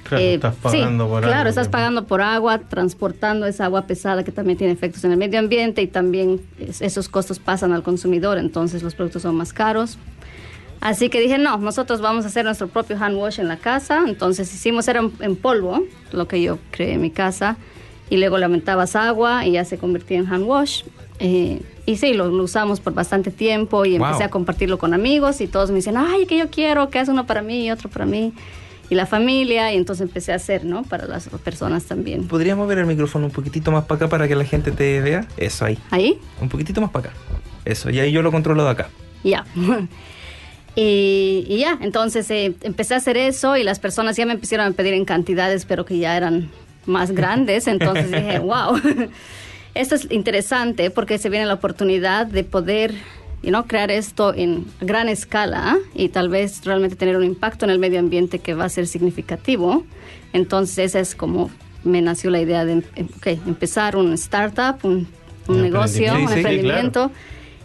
[SPEAKER 2] Claro,
[SPEAKER 3] eh,
[SPEAKER 2] estás
[SPEAKER 3] sí,
[SPEAKER 2] pagando por
[SPEAKER 3] Claro,
[SPEAKER 2] algo
[SPEAKER 3] estás pagando por agua, transportando esa agua pesada que también tiene efectos en el medio ambiente y también es- esos costos pasan al consumidor, entonces los productos son más caros. Así que dije, no, nosotros vamos a hacer nuestro propio hand wash en la casa. Entonces hicimos, era en, polvo, lo que yo creé en mi casa. Y luego le aumentabas agua y ya se convertía en hand wash. Eh, y sí, lo, lo usamos por bastante tiempo y
[SPEAKER 1] Wow.
[SPEAKER 3] empecé a compartirlo con amigos y todos me dicen, ay, que yo quiero, que haz uno para mí y otro para mí. Y la familia, y entonces empecé a hacer, ¿no? Para las personas también.
[SPEAKER 1] ¿Podríamos ver el micrófono un poquitito más para acá para que la gente te vea? Eso, ahí.
[SPEAKER 3] Ahí,
[SPEAKER 1] Un poquitito más para acá. Eso, y ahí yo lo controlo de acá.
[SPEAKER 3] ya. y, y ya, entonces eh, empecé a hacer eso y las personas ya me empezaron a pedir en cantidades, pero que ya eran más grandes. Entonces dije, wow, esto es interesante porque se viene la oportunidad de poder you know, crear esto en gran escala y tal vez realmente tener un impacto en el medio ambiente que va a ser significativo. Entonces esa es como me nació la idea de em- ok, empezar un startup, un, un
[SPEAKER 2] Un
[SPEAKER 3] negocio, un
[SPEAKER 1] Sí, sí,
[SPEAKER 3] emprendimiento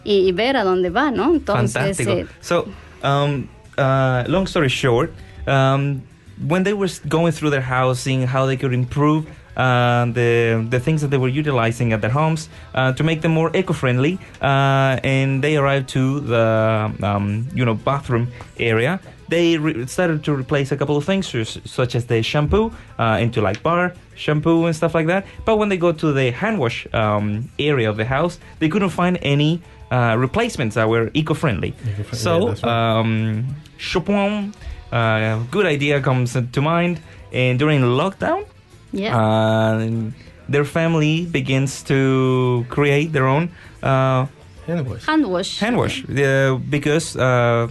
[SPEAKER 3] y, y ver a dónde va, ¿no? Entonces,
[SPEAKER 1] Fantástico.
[SPEAKER 3] eh,
[SPEAKER 1] So, um, uh, long story short, um, when they were going through their housing, how they could improve uh, the the things that they were utilizing at their homes uh, to make them more eco-friendly, uh, and they arrived to the um, you know bathroom area. They started to replace a couple of things, such as the shampoo uh, into like bar shampoo and stuff like that. But when they go to the hand wash um, area of the house, they couldn't find any uh, replacements that were eco-friendly.
[SPEAKER 2] Eco-friendly,
[SPEAKER 1] so
[SPEAKER 2] yeah, that's right.
[SPEAKER 1] um, Chopin, uh, good idea comes to mind, and during lockdown,
[SPEAKER 3] yeah.
[SPEAKER 1] uh, their family begins to create their own uh,
[SPEAKER 2] Anyways.
[SPEAKER 3] hand wash.
[SPEAKER 1] hand wash uh, because uh,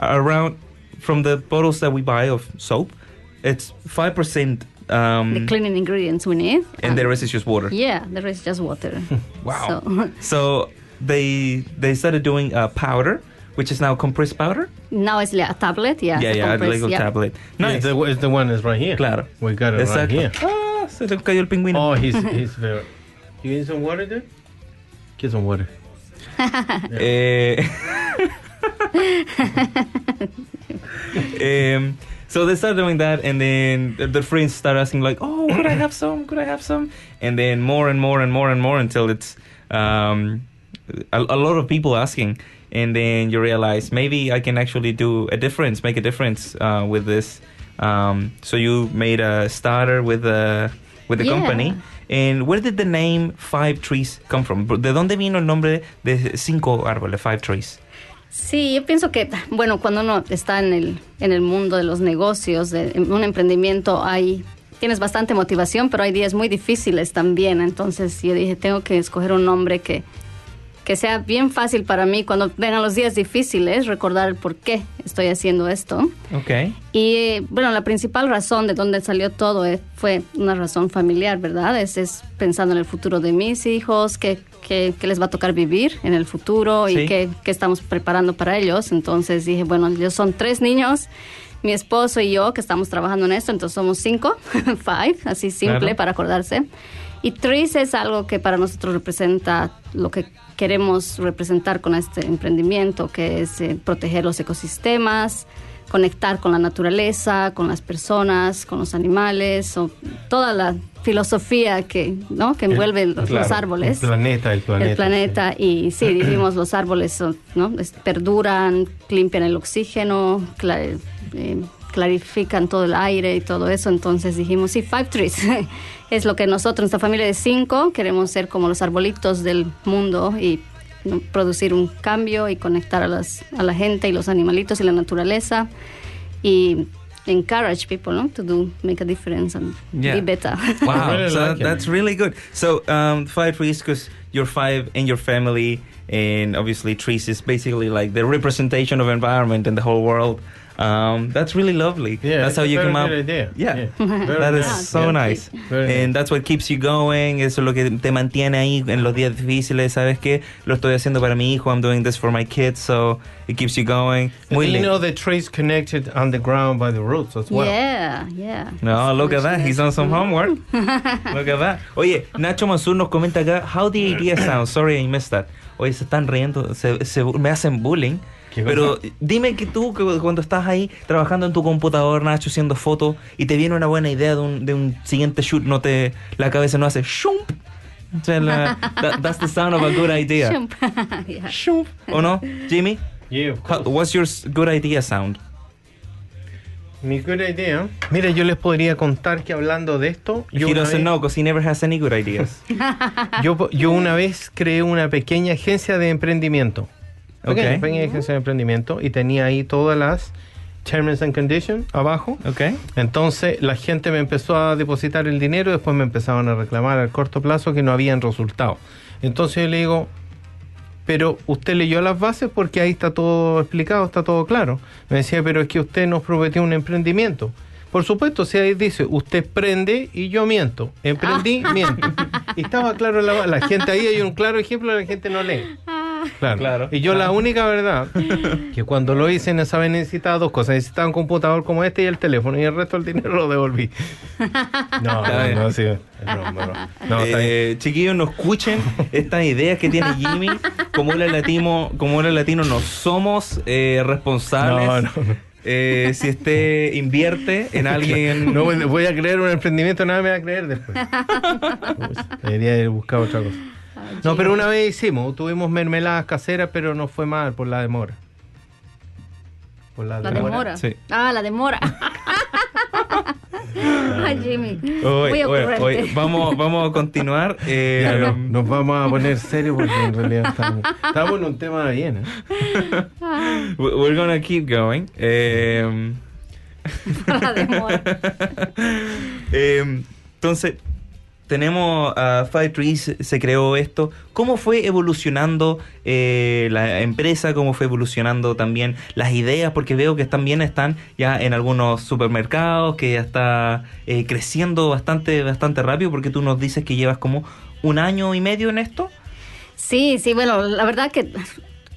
[SPEAKER 1] around from the bottles that we buy of soap, it's five percent. Um,
[SPEAKER 3] the cleaning ingredients we need.
[SPEAKER 1] and the rest is just water.
[SPEAKER 3] Yeah, the rest is just water.
[SPEAKER 1] Wow.
[SPEAKER 3] So
[SPEAKER 1] So they they started doing uh, powder, which is now compressed powder.
[SPEAKER 3] now it's like a tablet. Yeah,
[SPEAKER 1] yeah, yeah,
[SPEAKER 3] compressed,
[SPEAKER 1] like a
[SPEAKER 3] yeah.
[SPEAKER 1] tablet.
[SPEAKER 2] Yeah,
[SPEAKER 1] Nice.
[SPEAKER 2] the, the one is right here.
[SPEAKER 1] Claro.
[SPEAKER 2] We got it
[SPEAKER 1] Exacto.
[SPEAKER 2] right here.
[SPEAKER 1] Ah, se le cayó el pingüino.
[SPEAKER 2] Oh, he's he's very. You need some water, dude? Get some water.
[SPEAKER 1] Eh, um, so they started doing that, and then the, the friends start asking like, "Oh, could I have some? Could I have some?" And then more and more and more and more until it's um, a, a lot of people asking, and then you realize maybe I can actually do a difference, make a difference uh, with this. Um, so you made a starter with the with the
[SPEAKER 3] Yeah.
[SPEAKER 1] company. And where did the name Five Trees come from? ¿De dónde vino el nombre de cinco árboles, Five Trees?
[SPEAKER 3] Sí, yo pienso que, bueno, cuando uno está en el, en el mundo de los negocios, de un emprendimiento, hay, tienes bastante motivación, pero hay días muy difíciles también. Entonces yo dije, tengo que escoger un nombre que, que sea bien fácil para mí cuando vengan los días difíciles, recordar el por qué estoy haciendo esto.
[SPEAKER 1] Ok.
[SPEAKER 3] Y bueno, la principal razón de donde salió todo eh, fue una razón familiar, ¿verdad? Es, es pensando en el futuro de mis hijos, qué, qué, qué les va a tocar vivir en el futuro
[SPEAKER 1] Sí.
[SPEAKER 3] y qué, qué estamos preparando para ellos. Entonces dije, bueno, yo son tres niños, mi esposo y yo que estamos trabajando en esto, entonces somos cinco, five, así simple
[SPEAKER 1] Claro.
[SPEAKER 3] para acordarse. Y trees es algo que para nosotros representa lo que queremos representar con este emprendimiento, que es eh, proteger los ecosistemas, conectar con la naturaleza, con las personas, con los animales, o toda la filosofía que, ¿no? que envuelve los, los
[SPEAKER 1] claro,
[SPEAKER 3] árboles.
[SPEAKER 2] El planeta, el planeta.
[SPEAKER 3] El planeta y sí, dijimos los árboles son, ¿no? Es- perduran, limpian el oxígeno, eh, clarifican todo el aire y todo eso. Entonces dijimos, sí, Five Trees es lo que nosotros, nuestra familia de cinco, queremos ser como los arbolitos del mundo y producir un cambio y conectar a, las, a la gente y los animalitos y la naturaleza y encourage people ¿no? to do, make a difference and
[SPEAKER 1] Yeah.
[SPEAKER 3] be better.
[SPEAKER 1] Wow,
[SPEAKER 2] really
[SPEAKER 1] so
[SPEAKER 2] like
[SPEAKER 1] that's really good. So, um, five trees because you're five in your family, and obviously trees is basically like the representation of environment in the whole world. Um, that's really lovely.
[SPEAKER 2] Yeah,
[SPEAKER 1] that's how you
[SPEAKER 2] very
[SPEAKER 1] come up.
[SPEAKER 2] good idea.
[SPEAKER 1] Yeah,
[SPEAKER 2] Yeah.
[SPEAKER 1] That is
[SPEAKER 2] nice.
[SPEAKER 1] so
[SPEAKER 2] Yeah.
[SPEAKER 1] nice,
[SPEAKER 2] Very
[SPEAKER 1] and that's what keeps you going. Eso es lo que te mantiene ahí en los días difíciles. Sabes que lo estoy haciendo para mi hijo. I'm doing this for my kids, so it keeps you going. Muy
[SPEAKER 2] you know the trees connected underground by the roots as well.
[SPEAKER 3] Yeah, yeah.
[SPEAKER 1] No, look at that. He's done some homework. Look at that. Oye, Nacho Mansur nos comenta acá, how the idea sounds. Sorry, I missed that. Oye, se están riendo, se, se- me hacen bullying.
[SPEAKER 2] ¿Qué
[SPEAKER 1] Pero dime que tú, que cuando estás ahí trabajando en tu computador, Nacho, haciendo fotos, y te viene una buena idea de un, de un siguiente shoot, no te, la cabeza no hace shump. O sea, la- that- that's the sound of a good idea.
[SPEAKER 3] Shump. yeah.
[SPEAKER 1] Shump. ¿O no, Jimmy?
[SPEAKER 2] Yeah,
[SPEAKER 1] How- what's your good idea sound?
[SPEAKER 2] Mi good idea. Mira, yo les podría contar que hablando de esto, yo
[SPEAKER 1] He doesn't
[SPEAKER 2] vez,
[SPEAKER 1] know because he never has any good ideas.
[SPEAKER 2] yo, yo una vez creé una pequeña agencia de emprendimiento. Pequeña,
[SPEAKER 1] Ok.
[SPEAKER 2] pequeña agencia de emprendimiento y tenía ahí todas las terms and conditions abajo.
[SPEAKER 1] ¿Ok?
[SPEAKER 2] Entonces la gente me empezó a depositar el dinero y después me empezaban a reclamar al corto plazo que no habían resultado. Entonces yo le digo, pero usted leyó las bases porque ahí está todo explicado, está todo claro. Me decía, pero es que usted nos prometió un emprendimiento. Por supuesto, si ahí dice, usted prende y yo miento. Emprendí, miento. Y estaba claro la, la gente ahí, hay un claro ejemplo, la gente no lee. Claro.
[SPEAKER 1] Claro,
[SPEAKER 2] Y yo la única verdad, que cuando lo hice no sabía necesitaba dos cosas. Necesitaba un computador como este y el teléfono y el resto del dinero lo devolví. No,
[SPEAKER 1] Está
[SPEAKER 2] no,
[SPEAKER 1] bien.
[SPEAKER 2] no, sí, es broma, broma. No, está bien.
[SPEAKER 1] Eh, chiquillos, no escuchen estas ideas que tiene Jimmy. Como era latino, como era latino, no somos eh, responsables.
[SPEAKER 2] No, no, no.
[SPEAKER 1] Eh, si usted invierte en alguien.
[SPEAKER 2] No voy, a creer un emprendimiento, nada me va a creer después. Debería haber buscado otra cosa. No, pero una vez hicimos, tuvimos mermeladas caseras, pero no fue mal por la demora. Por la,
[SPEAKER 3] La demora.
[SPEAKER 1] Sí.
[SPEAKER 3] Ah, la demora. Ay, Jimmy.
[SPEAKER 1] Oye,
[SPEAKER 3] Muy ocurrente.
[SPEAKER 1] oye, vamos, vamos a continuar. eh,
[SPEAKER 2] nos vamos a poner serios porque en realidad estamos, estamos en un tema bien. ¿eh?
[SPEAKER 1] we- We're gonna keep going. Eh,
[SPEAKER 3] la demora.
[SPEAKER 1] Eh, entonces, tenemos a Five Trees, se creó esto. ¿Cómo fue evolucionando eh, la empresa? ¿Cómo fue evolucionando también las ideas? Porque veo que también están ya en algunos supermercados, que ya está eh, creciendo bastante, bastante rápido, porque tú nos dices que llevas como un año y medio en esto.
[SPEAKER 3] Sí, sí, bueno, la verdad que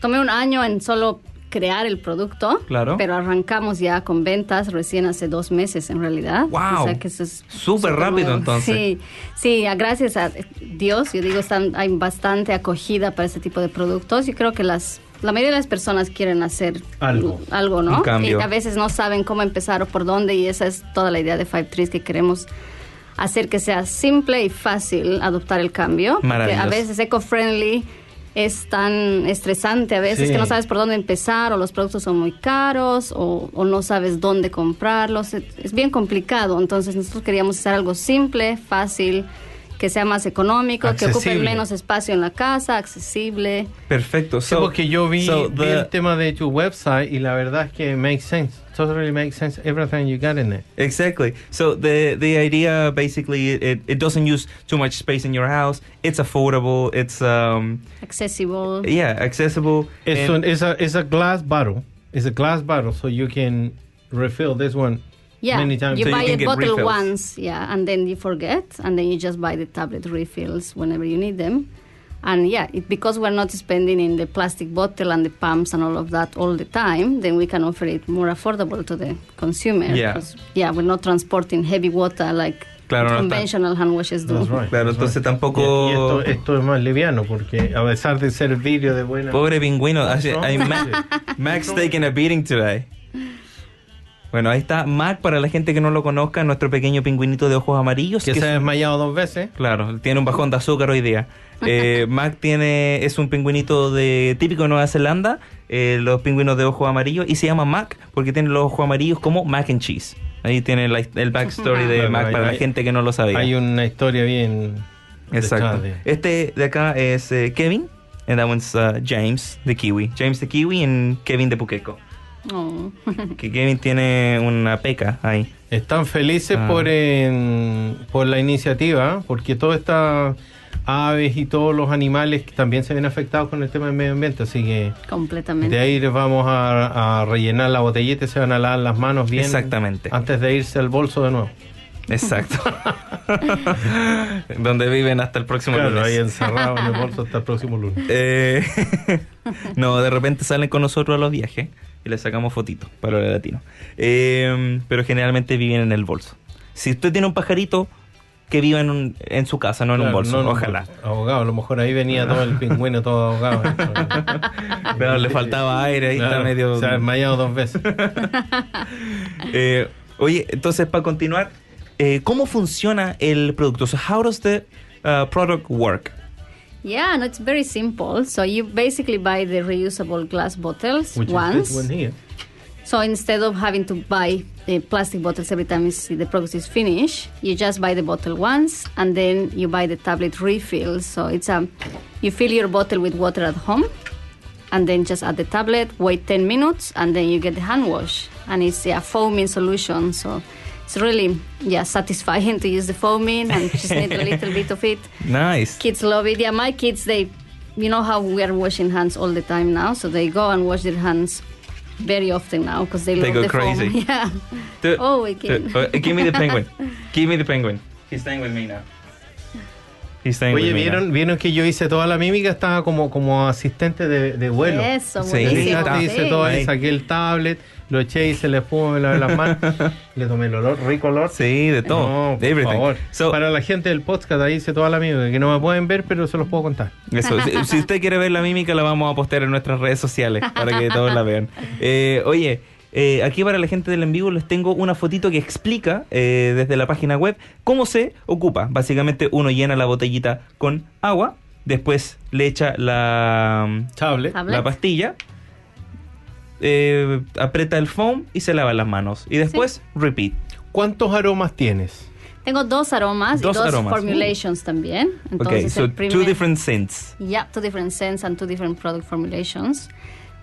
[SPEAKER 3] tomé un año en solo crear el producto,
[SPEAKER 1] Claro.
[SPEAKER 3] pero arrancamos ya con ventas recién hace dos meses en realidad.
[SPEAKER 1] ¡Wow!
[SPEAKER 3] O sea que eso es
[SPEAKER 1] Súper rápido,
[SPEAKER 3] nuevo.
[SPEAKER 1] entonces.
[SPEAKER 3] Sí, sí, gracias a Dios, yo digo, están, hay bastante acogida para este tipo de productos. Yo creo que las la mayoría de las personas quieren hacer
[SPEAKER 2] Algo.
[SPEAKER 3] algo ¿no? Y a veces no saben cómo empezar o por dónde y esa es toda la idea de Five Trees que queremos hacer que sea simple y fácil adoptar el cambio. Porque a veces eco-friendly es tan estresante a veces
[SPEAKER 2] Sí.
[SPEAKER 3] que no sabes por dónde empezar o los productos son muy caros o, o no sabes dónde comprarlos. Es, es bien complicado. Entonces nosotros queríamos hacer algo simple, fácil, que sea más económico, que ocupe menos espacio en la casa, accesible.
[SPEAKER 1] Perfecto.
[SPEAKER 2] Sí, porque yo vi,
[SPEAKER 1] so
[SPEAKER 2] vi el tema de tu website y la verdad es que makes sense. Totally makes sense. Everything you got in there.
[SPEAKER 1] Exactly. So the the idea basically it, it doesn't use too much space in your house. It's affordable. It's um
[SPEAKER 3] Accessible.
[SPEAKER 1] yeah accessible.
[SPEAKER 2] It's,
[SPEAKER 1] and-
[SPEAKER 2] an, it's, a, it's a glass bottle. It's a glass bottle, so you can refill this one
[SPEAKER 3] Yeah,
[SPEAKER 2] many times.
[SPEAKER 3] you
[SPEAKER 1] So
[SPEAKER 3] buy
[SPEAKER 1] can
[SPEAKER 3] a bottle
[SPEAKER 1] refills.
[SPEAKER 3] once, yeah, and then you forget, and then you just buy the tablet refills whenever you need them. And yeah, it, because we're not spending in the plastic bottle and the pumps and all of that all the time, then we can offer it more affordable to the consumer.
[SPEAKER 1] Yeah.
[SPEAKER 3] 'Cause, yeah, we're not transporting heavy water like
[SPEAKER 1] Claro, no
[SPEAKER 3] conventional hand washes do.
[SPEAKER 2] That's right.
[SPEAKER 1] Claro,
[SPEAKER 2] that's
[SPEAKER 1] entonces
[SPEAKER 2] right.
[SPEAKER 1] tampoco-
[SPEAKER 2] Y, y esto, esto es más liviano porque a pesar de ser vidrio de buena.
[SPEAKER 1] Pobre pingüino. así-
[SPEAKER 2] No,
[SPEAKER 1] ay,
[SPEAKER 2] no.
[SPEAKER 1] Ma- Max taking a beating today. Bueno, ahí está Mac para la gente que no lo conozca, nuestro pequeño pingüinito de ojos amarillos.
[SPEAKER 2] que
[SPEAKER 1] que
[SPEAKER 2] se ha
[SPEAKER 1] es-
[SPEAKER 2] desmayado dos veces.
[SPEAKER 1] Claro, tiene un bajón de azúcar hoy día. Eh, Mac tiene, es un pingüinito de típico de Nueva Zelanda, eh, los pingüinos de ojos amarillos, y se llama Mac porque tiene los ojos amarillos como mac and cheese. Ahí tiene la- el backstory de
[SPEAKER 2] Claro,
[SPEAKER 1] Mac
[SPEAKER 2] hay-
[SPEAKER 1] para la
[SPEAKER 2] hay-
[SPEAKER 1] gente que no lo sabía.
[SPEAKER 2] Hay una historia bien.
[SPEAKER 1] Exacto.
[SPEAKER 2] de-
[SPEAKER 1] Este de acá es eh, Kevin, and that one's uh, James de Kiwi. James de Kiwi y Kevin de Puqueco.
[SPEAKER 3] Oh.
[SPEAKER 1] Que Kevin tiene una peca ahí.
[SPEAKER 2] Están felices
[SPEAKER 1] Ah.
[SPEAKER 2] por, en- por la iniciativa, porque todas estas aves y todos los animales que también se ven afectados con el tema del medio ambiente, así que
[SPEAKER 3] Completamente.
[SPEAKER 2] de ahí les vamos a, a rellenar la botellita y se van a lavar las manos bien
[SPEAKER 1] Exactamente.
[SPEAKER 2] antes de irse al bolso de nuevo.
[SPEAKER 1] Exacto. Donde viven hasta el próximo
[SPEAKER 2] Claro,
[SPEAKER 1] lunes.
[SPEAKER 2] ahí encerrado en el bolso hasta el próximo lunes.
[SPEAKER 1] Eh, no, de repente salen con nosotros a los viajes y les sacamos fotitos para los latinos. Eh, pero generalmente viven en el bolso. Si usted tiene un pajarito, que viva en, un- en su casa, no en un bolso,
[SPEAKER 2] no
[SPEAKER 1] ojalá.
[SPEAKER 2] Ahogado, a lo mejor ahí venía todo el pingüino todo ahogado.
[SPEAKER 1] Pero le faltaba aire, ahí está medio...
[SPEAKER 2] Se ha desmayado dos veces.
[SPEAKER 1] Eh, oye, entonces para continuar, eh, ¿cómo funciona el producto? So, how does the uh, product work?
[SPEAKER 3] Yeah, no, it's very simple. So you basically buy the reusable glass bottles
[SPEAKER 2] Which
[SPEAKER 3] once.
[SPEAKER 2] one here.
[SPEAKER 3] So instead of having to buy the plastic bottles every time you see the product is finished, you just buy the bottle once and then you buy the tablet refill. So it's a, you fill your bottle with water at home and then just add the tablet, wait 10 minutes, and then you get the hand wash. And it's a foaming solution. So it's really, yeah, satisfying to use the foaming and just need a little bit of it.
[SPEAKER 1] Nice.
[SPEAKER 3] Kids love it. Yeah, my kids, they, you know how we are washing hands all the time now, so they go and wash their hands very often now because they,
[SPEAKER 1] They
[SPEAKER 3] love
[SPEAKER 1] go
[SPEAKER 3] the
[SPEAKER 1] crazy.
[SPEAKER 3] foam. Yeah.
[SPEAKER 1] Do-
[SPEAKER 3] Oh, again.
[SPEAKER 1] do- uh, give me the penguin. give me the penguin. He's staying with me now. He's staying
[SPEAKER 2] Oye, ¿vieron, vieron que yo hice toda la mímica, estaba como, como asistente de, de vuelo.
[SPEAKER 3] Eso,
[SPEAKER 1] Sí,
[SPEAKER 2] hice
[SPEAKER 3] sí.
[SPEAKER 2] todo saqué el tablet, lo eché y se le fumó, me lavé las manos, le tomé el olor, rico olor.
[SPEAKER 1] Sí, de todo.
[SPEAKER 2] No, por
[SPEAKER 1] Everything.
[SPEAKER 2] favor.
[SPEAKER 1] So,
[SPEAKER 2] Para la gente del podcast, ahí hice toda la mímica, que no me pueden ver, pero se los puedo contar.
[SPEAKER 1] Eso, si, si usted quiere ver la mímica, la vamos a postear en nuestras redes sociales para que todos la vean. Eh, oye, eh, aquí para la gente del en vivo les tengo una fotito que explica eh, desde la página web cómo se ocupa. Básicamente uno llena la botellita con agua, después le echa la,
[SPEAKER 2] Tablet.
[SPEAKER 1] La pastilla, eh, aprieta el foam y se lava las manos. Y después repeat.
[SPEAKER 2] ¿Cuántos aromas tienes?
[SPEAKER 3] Tengo dos aromas
[SPEAKER 1] Dos
[SPEAKER 3] y dos
[SPEAKER 1] aromas.
[SPEAKER 3] formulations también.
[SPEAKER 1] Okay,
[SPEAKER 3] Entonces,
[SPEAKER 1] so
[SPEAKER 3] el
[SPEAKER 1] two
[SPEAKER 3] primer-
[SPEAKER 1] different scents.
[SPEAKER 3] Yeah, two different scents and two different product formulations.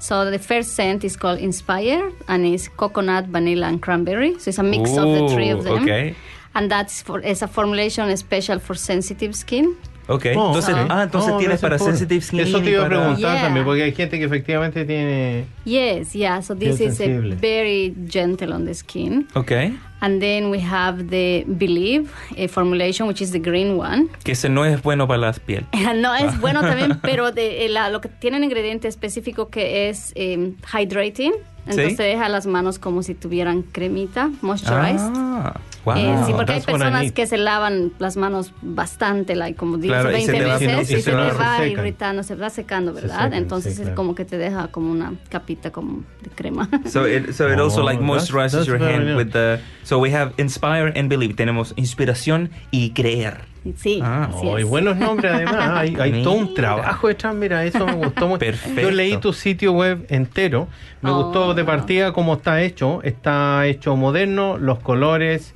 [SPEAKER 3] So the first scent is called Inspire and it's coconut, vanilla, and cranberry. So it's a mix of the three of them.
[SPEAKER 1] okay.
[SPEAKER 3] And that's for it's a formulation special for sensitive skin.
[SPEAKER 1] Ok,
[SPEAKER 2] Oh,
[SPEAKER 1] entonces,
[SPEAKER 2] ok.
[SPEAKER 1] ah, entonces
[SPEAKER 2] No,
[SPEAKER 1] tienes para
[SPEAKER 2] por-
[SPEAKER 1] sensitive skin.
[SPEAKER 2] Eso te iba a
[SPEAKER 1] para-
[SPEAKER 2] preguntar
[SPEAKER 3] Yeah.
[SPEAKER 2] también, porque hay gente que efectivamente tiene...
[SPEAKER 3] Yes, yeah. So this is
[SPEAKER 2] sensible.
[SPEAKER 3] a very gentle on the skin.
[SPEAKER 1] Ok,
[SPEAKER 3] And then we have the Believe eh, formulation, which is the green one.
[SPEAKER 1] que ese no es bueno para la piel.
[SPEAKER 3] No es bueno también, pero de, eh, la- lo que tiene un ingrediente específico que es eh, hydrating. Entonces
[SPEAKER 1] Sí.
[SPEAKER 3] te deja las manos como si tuvieran cremita, moisturized.
[SPEAKER 1] Ah, wow.
[SPEAKER 3] Eh, sí, porque hay
[SPEAKER 2] that's
[SPEAKER 3] personas que se lavan las manos bastante, like, como 10
[SPEAKER 1] Claro,
[SPEAKER 3] o
[SPEAKER 1] y se
[SPEAKER 3] 20 veces y
[SPEAKER 1] y
[SPEAKER 3] se
[SPEAKER 1] se
[SPEAKER 3] te
[SPEAKER 1] va-
[SPEAKER 2] se
[SPEAKER 3] va irritando, se va secando,
[SPEAKER 2] Se
[SPEAKER 3] ¿verdad?
[SPEAKER 2] secan,
[SPEAKER 3] Entonces
[SPEAKER 2] sí,
[SPEAKER 3] es
[SPEAKER 2] claro.
[SPEAKER 3] como que te deja como una capita como de crema.
[SPEAKER 1] So it, so it also
[SPEAKER 2] Oh,
[SPEAKER 1] like
[SPEAKER 2] that's-
[SPEAKER 1] moisturizes
[SPEAKER 2] that's
[SPEAKER 1] your
[SPEAKER 2] very
[SPEAKER 1] hand
[SPEAKER 2] new.
[SPEAKER 1] with the. So we have inspire and believe. Tenemos inspiración y creer.
[SPEAKER 3] sí,
[SPEAKER 1] Ah,
[SPEAKER 2] Oh, y
[SPEAKER 3] es.
[SPEAKER 2] buenos nombres además, hay, hay todo un trabajo detrás, mira, eso me gustó mucho.
[SPEAKER 1] Perfecto.
[SPEAKER 2] Yo leí tu sitio web entero, me
[SPEAKER 3] Oh.
[SPEAKER 2] gustó de partida cómo está hecho, está hecho moderno, los colores,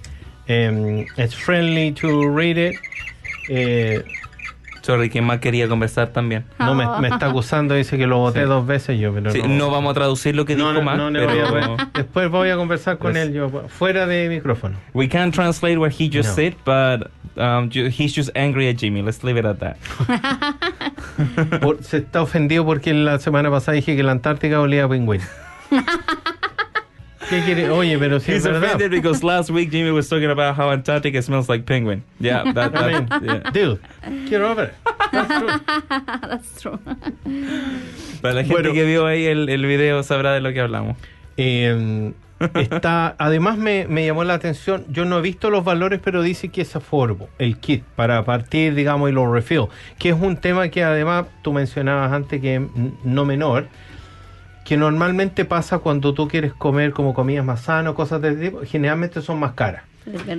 [SPEAKER 2] eh, it's friendly to read it, eh,
[SPEAKER 1] Sorry, ¿quién más quería conversar también?
[SPEAKER 2] no me, me está acusando, dice que lo voté dos veces yo, pero
[SPEAKER 1] Sí,
[SPEAKER 2] no,
[SPEAKER 1] no vamos a traducir lo que
[SPEAKER 2] no,
[SPEAKER 1] dijo
[SPEAKER 2] no,
[SPEAKER 1] más,
[SPEAKER 2] no le voy a
[SPEAKER 1] pero.
[SPEAKER 2] Después voy a conversar con
[SPEAKER 1] Yes.
[SPEAKER 2] él yo, fuera de micrófono.
[SPEAKER 1] we can't translate what he just
[SPEAKER 2] No.
[SPEAKER 1] said, but um, he's just angry at Jimmy. Let's leave it at that.
[SPEAKER 2] Por- se está ofendido porque la semana pasada dije que la Antártica olía a pingüino. ¿Qué quiere? Oye, pero si
[SPEAKER 1] He's
[SPEAKER 2] es verdad.
[SPEAKER 1] offended because last week Jimmy was talking about how Antarctica smells like penguin. Yeah, that,
[SPEAKER 2] I mean,
[SPEAKER 1] that yeah.
[SPEAKER 2] dude, get over it. That's true.
[SPEAKER 3] That's true.
[SPEAKER 1] Para la gente
[SPEAKER 2] Bueno.
[SPEAKER 1] que vio ahí el, el video sabrá de lo que hablamos.
[SPEAKER 2] Eh, está, además me, me llamó la atención, yo no he visto los valores, pero dice que es affordable, el kit, para partir, digamos, y los refill, que es un tema que además tú mencionabas antes que no menor, que normalmente pasa cuando tú quieres comer como comidas más sanas, cosas de ese tipo, generalmente son más caras.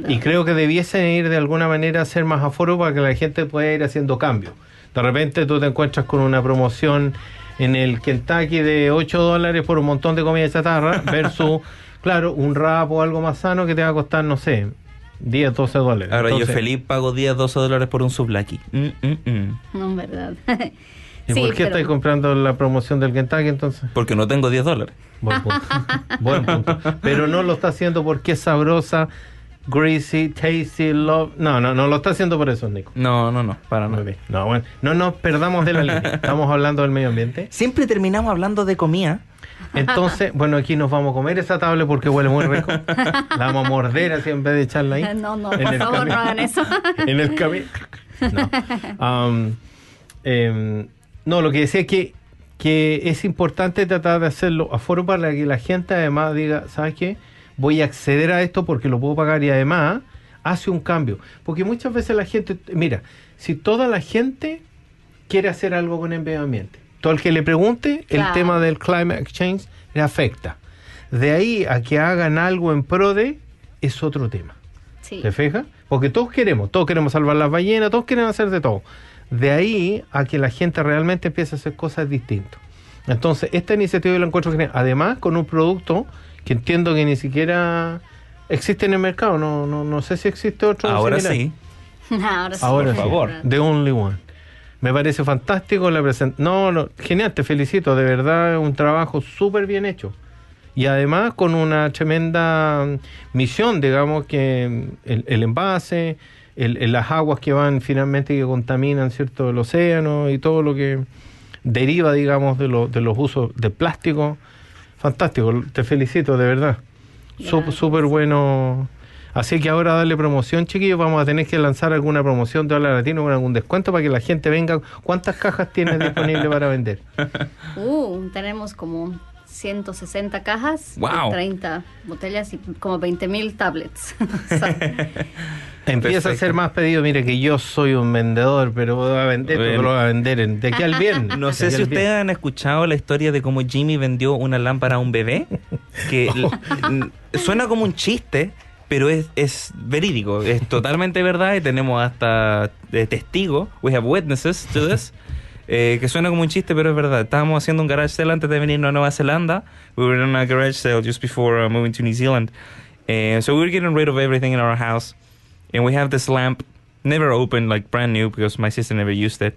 [SPEAKER 2] Y creo que debiesen ir de alguna manera a ser más aforo para que la gente pueda ir haciendo cambios. De repente tú te encuentras con una promoción en el Kentucky de 8 dólares por un montón de comida chatarra versus, claro, un rap o algo más sano que te va a costar, no sé, 10, 12 dólares.
[SPEAKER 1] Ahora yo feliz pago 10, 12 dólares por un sublaki. Mm, mm, mm.
[SPEAKER 3] No, es verdad.
[SPEAKER 2] ¿Y
[SPEAKER 3] Sí,
[SPEAKER 2] por qué
[SPEAKER 3] pero-
[SPEAKER 2] estáis comprando la promoción del Kentucky entonces?
[SPEAKER 1] Porque no tengo 10 dólares.
[SPEAKER 2] Buen punto. Buen punto. Pero no lo está haciendo porque es sabrosa, greasy, tasty, love. No, no, no lo está haciendo por eso, Nico.
[SPEAKER 1] No, no, no, para
[SPEAKER 2] Muy
[SPEAKER 1] nada.
[SPEAKER 2] bien. No, bueno, no nos perdamos de la línea. Estamos hablando del medio ambiente.
[SPEAKER 1] Siempre terminamos hablando de comida.
[SPEAKER 2] Entonces, bueno, aquí nos vamos a comer esa tablet porque huele muy rico. La vamos a morder así en vez de echarla ahí.
[SPEAKER 3] No, no,
[SPEAKER 2] En
[SPEAKER 3] por favor, no hagan eso.
[SPEAKER 2] En el camino. No. Um, em, no, lo que decía es que, que es importante tratar de hacerlo a foro para que la gente además diga, ¿sabes qué? Voy a acceder a esto porque lo puedo pagar y además hace un cambio. Porque muchas veces la gente, mira, si toda la gente quiere hacer algo con el medio ambiente, todo el que le pregunte, el tema del climate change le afecta. De ahí a que hagan algo en pro de, es otro tema.
[SPEAKER 3] Sí.
[SPEAKER 2] ¿Te fijas? Porque todos queremos, todos queremos salvar las ballenas, todos queremos hacer de todo. De ahí a que la gente realmente empiece a hacer cosas distintas. Entonces, esta iniciativa yo la encuentro genial. Además, con un producto que entiendo que ni siquiera existe en el mercado. No, no, no sé si existe otro.
[SPEAKER 1] Ahora
[SPEAKER 2] similar.
[SPEAKER 1] sí.
[SPEAKER 3] Ahora sí.
[SPEAKER 2] Ahora
[SPEAKER 1] Por
[SPEAKER 2] sí.
[SPEAKER 1] favor.
[SPEAKER 2] The Only One. Me parece fantástico la presentación. No, no, genial, te felicito. De verdad, es un trabajo súper bien hecho. Y además con una tremenda mm, misión, digamos, que mm, el, el envase, el, el- las aguas que van finalmente que contaminan, ¿cierto?, el océano y todo lo que deriva, digamos, de, lo- de los usos de plástico. Fantástico, te felicito, de verdad. Sup-. Súper bueno. Así que ahora darle promoción, chiquillos. Vamos a tener que lanzar alguna promoción de Hola Latino con algún descuento para que la gente venga. ¿Cuántas cajas tienes disponibles para vender?
[SPEAKER 3] Uh, tenemos como 160 cajas,
[SPEAKER 1] Wow.
[SPEAKER 3] de 30 botellas y como 20 mil tablets. O sea,
[SPEAKER 2] Empieza a hacer más pedidos. Mire que yo soy un vendedor, pero voy a vender, pero lo voy a vender en- de aquí al viernes.
[SPEAKER 1] No sé si ustedes han escuchado la historia de cómo Jimmy vendió una lámpara a un bebé, que suena como un chiste, pero es, es verídico, es totalmente verdad y tenemos hasta eh, testigos, we have witnesses to this, eh, que suena como un chiste, pero es verdad. Estábamos haciendo un garage sale antes de venir a Nueva Zelanda, we were in a garage sale just before uh, moving to New Zealand, and so we were getting rid of everything in our house, and we have this lamp, never opened, like brand new, because my sister never used it.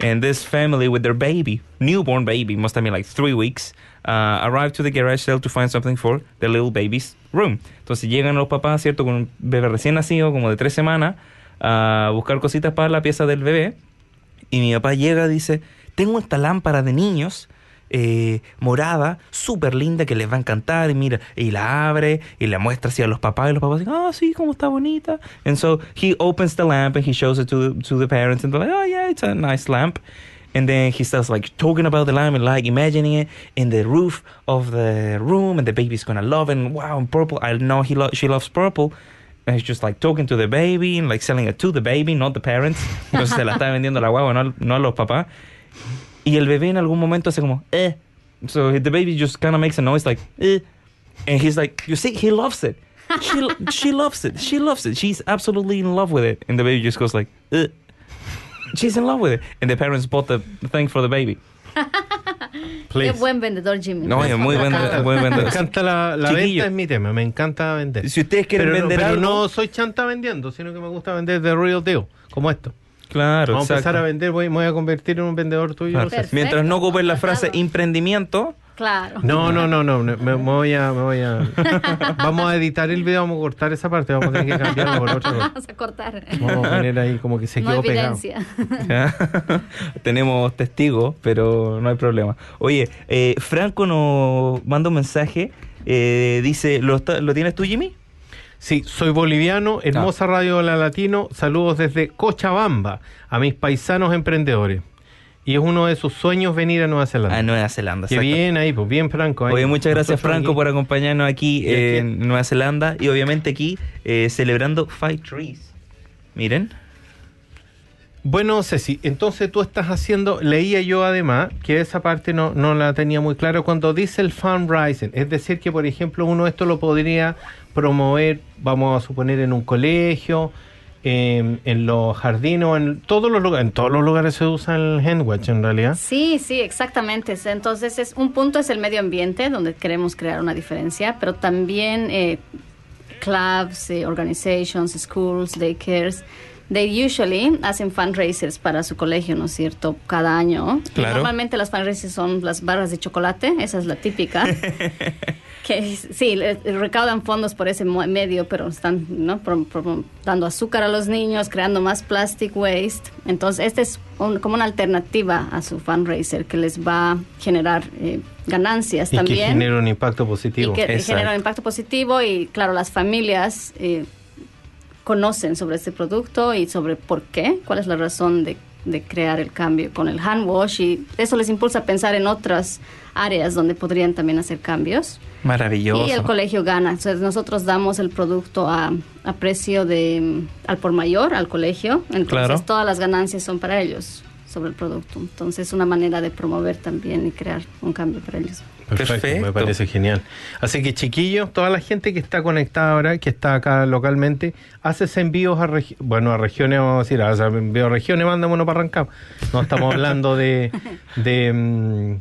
[SPEAKER 1] And this family with their baby, newborn baby, must have been like three weeks, uh, arrived to the garage sale to find something for the little baby's room. Entonces llegan los papás, ¿cierto? Con un bebé recién nacido, como de tres semanas, a buscar cositas para la pieza del bebé. Y mi papá llega y dice, tengo esta lámpara de niños eh, morada, súper linda, que les va a encantar. Y mira, y la abre y la muestra así a los papás. Y los papás dicen, ah, sí, cómo está bonita. And so he opens the lamp and he shows it to, to the parents. And they're like, oh, yeah, it's a nice lamp. And then he starts like talking about the lamp and like imagining it in the roof of the room. And the baby's gonna love it. And wow, purple. I know he lo- she loves purple. And he's just like talking to the baby and like selling it to the baby, not the parents. Entonces se la está vendiendo la guagua, no, no a los papás. Y el bebé en algún momento hace como, eh. So the baby just kind of makes a noise like, eh. And he's like, you see, he loves it. She, she loves it. She loves it. She's absolutely in love with it. And the baby just goes like, eh. She's in love with it. And the parents bought the thing for the baby.
[SPEAKER 3] qué
[SPEAKER 2] Please.
[SPEAKER 3] buen vendedor, Jimmy.
[SPEAKER 1] No, es muy buen, buen
[SPEAKER 2] Me
[SPEAKER 1] vendedor.
[SPEAKER 2] encanta la, la venta, es mi tema. Me encanta vender.
[SPEAKER 1] Si ustedes quieren
[SPEAKER 2] pero, no-
[SPEAKER 1] vender
[SPEAKER 2] pero
[SPEAKER 1] algo,
[SPEAKER 2] no soy chanta vendiendo, sino que me gusta vender de real deal, como esto.
[SPEAKER 1] claro,
[SPEAKER 2] Vamos a empezar
[SPEAKER 1] exacto.
[SPEAKER 2] a vender, voy, me voy a convertir en un vendedor tuyo.
[SPEAKER 1] Claro.
[SPEAKER 2] no sé.
[SPEAKER 3] Perfecto.
[SPEAKER 1] Mientras no ocupen la frase emprendimiento,
[SPEAKER 3] Claro.
[SPEAKER 2] No, no, no, no, me, me voy a, me voy a, vamos a editar el video, vamos a cortar esa parte, vamos a tener que cambiarlo por otra cosa.
[SPEAKER 3] Vamos a cortar.
[SPEAKER 2] Vamos a poner ahí como que se
[SPEAKER 3] no
[SPEAKER 2] quedó pegado.
[SPEAKER 1] Tenemos testigos, pero no hay problema. Oye, eh, Franco nos manda un mensaje. eh, dice, ¿lo, está- ¿lo tienes tú, Jimmy?
[SPEAKER 2] Sí, soy boliviano,
[SPEAKER 1] Ah.
[SPEAKER 2] hermosa Radio La Latino, saludos desde Cochabamba a mis paisanos emprendedores. Y es uno de sus sueños venir a Nueva Zelanda.
[SPEAKER 1] A Nueva Zelanda.
[SPEAKER 2] Qué bien ahí, pues bien Franco. ahí.
[SPEAKER 1] Oye, muchas gracias
[SPEAKER 2] Nosotros
[SPEAKER 1] Franco
[SPEAKER 2] aquí.
[SPEAKER 1] por acompañarnos aquí
[SPEAKER 2] Y aquí-
[SPEAKER 1] en Nueva Zelanda y obviamente aquí eh, celebrando Five Trees. Miren.
[SPEAKER 2] Bueno, Ceci, entonces tú estás haciendo, leía yo además, que esa parte no, no la tenía muy clara, cuando dice el fundraising, es decir, que por ejemplo uno esto lo podría promover, vamos a suponer, en un colegio, en, en los jardines, o en todos los lugares, en todos los lugares se usa el handwatch en realidad.
[SPEAKER 3] Sí, sí, exactamente. Entonces, es un punto es el medio ambiente, donde queremos crear una diferencia, pero también eh, clubs, eh, organizations, schools, daycares. They usually hacen fundraisers para su colegio, ¿no es cierto? Cada año.
[SPEAKER 1] Claro.
[SPEAKER 3] Normalmente las fundraisers son las barras de chocolate, esa es la típica. que sí, recaudan fondos por ese medio, pero están ¿no? Dando azúcar a los niños, creando más plastic waste. Entonces, esta es un- como una alternativa a su fundraiser que les va a generar eh, ganancias
[SPEAKER 2] Y
[SPEAKER 3] también
[SPEAKER 2] que genera un impacto positivo.
[SPEAKER 3] y que
[SPEAKER 1] Exacto.
[SPEAKER 3] genera un impacto positivo y claro las familias eh, conocen sobre este producto y sobre por qué cuál es la razón de, de crear el cambio con el hand wash y eso les impulsa a pensar en otras áreas donde podrían también hacer cambios
[SPEAKER 1] Maravilloso.
[SPEAKER 3] y el colegio gana entonces nosotros damos el producto a, a precio de al por mayor al colegio entonces
[SPEAKER 1] Claro.
[SPEAKER 3] todas las ganancias son para ellos sobre el producto entonces es una manera de promover también y crear un cambio para ellos
[SPEAKER 2] Perfecto,
[SPEAKER 1] Perfecto.
[SPEAKER 2] me parece genial. Así que chiquillos, toda la gente que está conectada ahora, que está acá localmente, haces envíos a bueno a regiones, vamos a decir, haces envíos a regiones, mándame uno para arrancar. No estamos hablando de, de mm,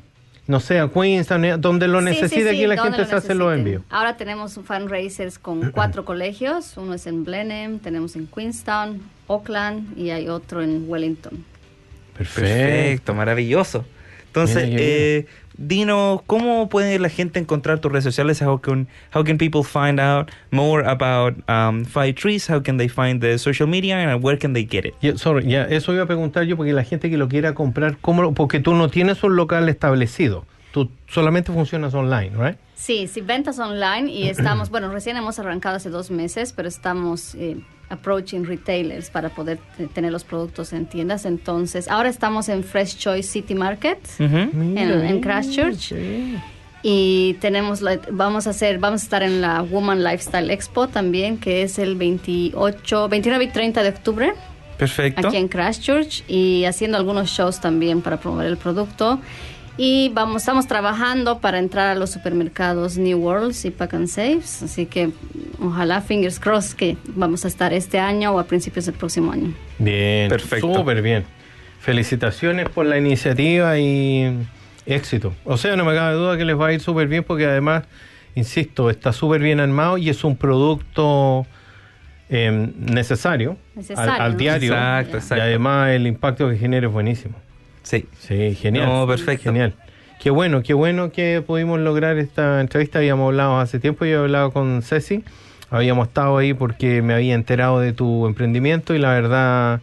[SPEAKER 2] no sé, a Queenstown, eh, donde lo
[SPEAKER 3] Sí, sí,
[SPEAKER 2] necesita
[SPEAKER 3] sí,
[SPEAKER 2] aquí la gente
[SPEAKER 3] lo
[SPEAKER 2] se hace los envíos.
[SPEAKER 3] Ahora tenemos fundraisers con cuatro colegios. Uno es en Blenheim, tenemos en Queenstown, Auckland y hay otro en Wellington.
[SPEAKER 1] Perfecto, maravilloso. Entonces, eh, dinos, ¿cómo puede la gente encontrar tus redes sociales? How can, how can people find out more about um, Five Trees? How can they find the social media and where can they get it?
[SPEAKER 2] Ya, sorry, ya, eso iba a preguntar yo porque la gente que lo quiera comprar, ¿cómo lo- porque tú no tienes un local establecido, tú solamente funcionas online, ¿right?
[SPEAKER 3] Sí, sí, ventas online y estamos, bueno, recién hemos arrancado hace dos meses, pero estamos eh, approaching retailers para poder te- tener los productos en tiendas. Entonces, ahora estamos en Fresh Choice City Market. En, en Christchurch y tenemos la- vamos a hacer vamos a estar en la Woman Lifestyle Expo también que es el 28 29 y 30 de octubre
[SPEAKER 1] Perfecto.
[SPEAKER 3] aquí en Christchurch y haciendo algunos shows también para promover el producto y vamos estamos trabajando para entrar a los supermercados New Worlds y Pack and Saves así que ojalá fingers crossed que vamos a estar este año o a principios del próximo año
[SPEAKER 2] Bien,
[SPEAKER 1] Perfecto.
[SPEAKER 2] súper bien. Felicitaciones por la iniciativa y éxito. O sea, no me cabe duda que les va a ir súper bien porque además, insisto, está súper bien armado y es un producto eh, necesario,
[SPEAKER 3] Necesario,
[SPEAKER 2] al, al
[SPEAKER 3] ¿no?
[SPEAKER 2] diario.
[SPEAKER 1] Exacto,
[SPEAKER 2] Y
[SPEAKER 1] exacto.
[SPEAKER 2] además el impacto que genera es buenísimo.
[SPEAKER 1] Sí.
[SPEAKER 2] Sí, genial.
[SPEAKER 1] No, perfecto.
[SPEAKER 2] Genial. Qué bueno, qué bueno que pudimos lograr esta entrevista. Habíamos hablado hace tiempo, yo he hablado con Ceci. Habíamos estado ahí porque me había enterado de tu emprendimiento y la verdad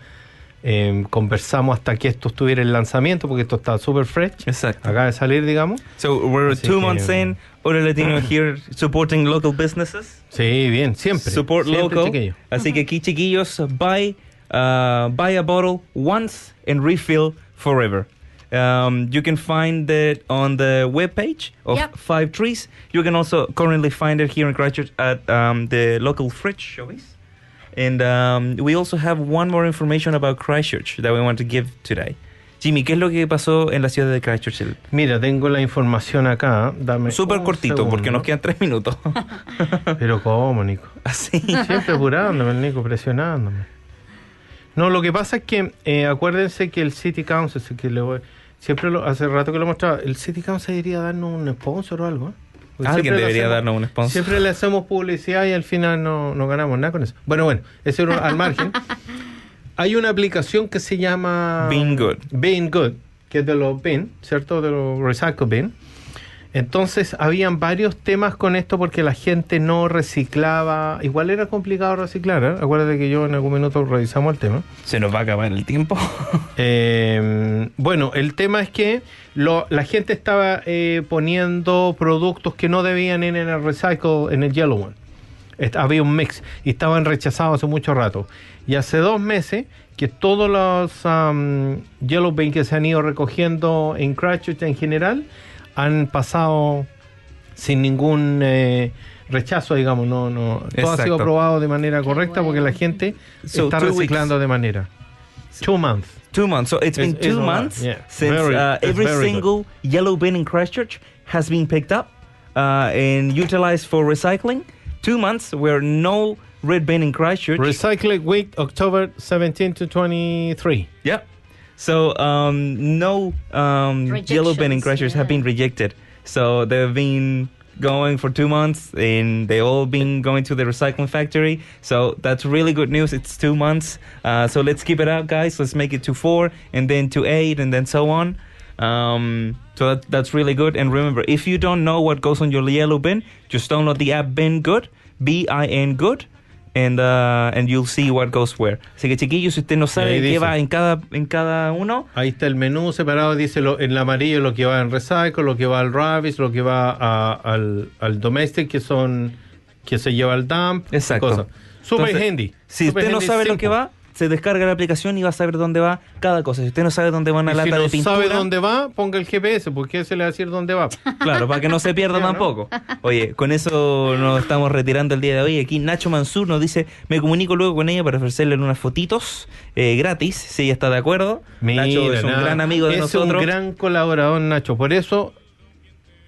[SPEAKER 2] eh, conversamos hasta que esto estuviera en lanzamiento porque esto está súper fresh.
[SPEAKER 1] Exacto.
[SPEAKER 2] Acaba de salir, digamos.
[SPEAKER 1] So we're
[SPEAKER 2] Así
[SPEAKER 1] two
[SPEAKER 2] que-
[SPEAKER 1] months in, Oro Latino here supporting local businesses.
[SPEAKER 2] Sí, bien, siempre.
[SPEAKER 1] Support
[SPEAKER 2] Siempre,
[SPEAKER 1] local.
[SPEAKER 2] chiquillo.
[SPEAKER 1] Así que aquí, chiquillos, buy, uh, buy a bottle once and refill forever. Um, you can find it on the webpage of
[SPEAKER 3] Yep.
[SPEAKER 1] Five Trees. You can also currently find it here in Christchurch at um, the local fridge shows. And um, we also have one more information about Christchurch that we want to give today. Jimmy, ¿qué es lo que pasó en la ciudad de Christchurch?
[SPEAKER 2] Mira, tengo la información acá. Dame
[SPEAKER 1] Súper cortito,
[SPEAKER 2] segundo.
[SPEAKER 1] porque nos quedan tres minutos.
[SPEAKER 2] Pero cómo, Nico.
[SPEAKER 1] Así.
[SPEAKER 2] Siempre apurándome, el Nico, presionándome. No, lo que pasa es que eh, acuérdense que el City Council, que le voy- siempre lo, hace rato que lo mostraba, el City Council debería darnos un sponsor o algo. ¿eh?
[SPEAKER 1] Alguien debería
[SPEAKER 2] hacemos-
[SPEAKER 1] darnos un sponsor.
[SPEAKER 2] Siempre le hacemos publicidad y al final no, no ganamos nada con eso. Bueno, bueno, eso era al margen. Hay una aplicación que se llama
[SPEAKER 1] Being Good.
[SPEAKER 2] Being Good, que es de los bin, ¿cierto? De los recycle bin. Entonces, habían varios temas con esto porque la gente no reciclaba. Igual era complicado reciclar, ¿eh? Acuérdate que yo en algún minuto revisamos el tema.
[SPEAKER 1] Se nos va a acabar el tiempo.
[SPEAKER 2] Eh, bueno, el tema es que lo- la gente estaba eh, poniendo productos que no debían ir en el recycle, en el yellow one. Est- había un mix y estaban rechazados hace mucho rato. Y hace dos meses que todos los um, yellow bin que se han ido recogiendo en Christchurch en general han pasado sin ningún eh, rechazo, digamos, no, no, todo ha sido aprobado de manera correcta porque la gente
[SPEAKER 1] So,
[SPEAKER 2] está
[SPEAKER 1] two
[SPEAKER 2] reciclando de manera. Two months.
[SPEAKER 1] Two months. So it's been
[SPEAKER 2] It's- it's
[SPEAKER 1] two
[SPEAKER 2] a
[SPEAKER 1] months
[SPEAKER 2] yeah.
[SPEAKER 1] since
[SPEAKER 2] Very-
[SPEAKER 1] uh, every
[SPEAKER 2] very
[SPEAKER 1] single yellow bin in Christchurch has been picked up uh, and utilized for recycling. Two months where no red bin in Christchurch.
[SPEAKER 2] Recycling Week, October 17 to 23.
[SPEAKER 1] yeah. So um, no um, yellow bin in
[SPEAKER 3] Rejections,
[SPEAKER 1] Christchurch have been rejected. So they've been going for two months and they all been going to the recycling factory. So that's really good news. It's two months. Uh, so let's keep it up, guys. Let's make it to four and then to eight and then so on. Um, so that, that's really good. And remember, if you don't know what goes on your yellow bin, just download the app Bin Good, B I N Good, and uh, and you'll see what goes where. Así que chiquillos, si usted no sabe qué
[SPEAKER 2] dice.
[SPEAKER 1] va en cada en cada uno,
[SPEAKER 2] Ahí está el menú separado, dice lo, en amarillo lo que va en Recycle, lo que va al Ravis, lo que va a- al, al Domestic, que son que se lleva al dump.
[SPEAKER 1] Exacto.
[SPEAKER 2] cosas. Super
[SPEAKER 1] Entonces,
[SPEAKER 2] handy.
[SPEAKER 1] Si
[SPEAKER 2] Super
[SPEAKER 1] usted no sabe lo que va, se descarga la aplicación y va a saber dónde va cada cosa. Si usted no sabe dónde va una
[SPEAKER 2] Y
[SPEAKER 1] lata
[SPEAKER 2] si no
[SPEAKER 1] de pintura,
[SPEAKER 2] sabe dónde va, ponga el GPS, porque se le va a decir dónde va.
[SPEAKER 1] claro, para que no se pierda tampoco. Oye, con eso nos estamos retirando el día de hoy. Aquí Nacho Mansur nos dice, me comunico luego con ella para ofrecerle unas fotitos eh, gratis, si ella está de acuerdo. Nacho es un
[SPEAKER 2] nada,
[SPEAKER 1] gran amigo de
[SPEAKER 2] es
[SPEAKER 1] nosotros.
[SPEAKER 2] un gran colaborador, Nacho. Por eso,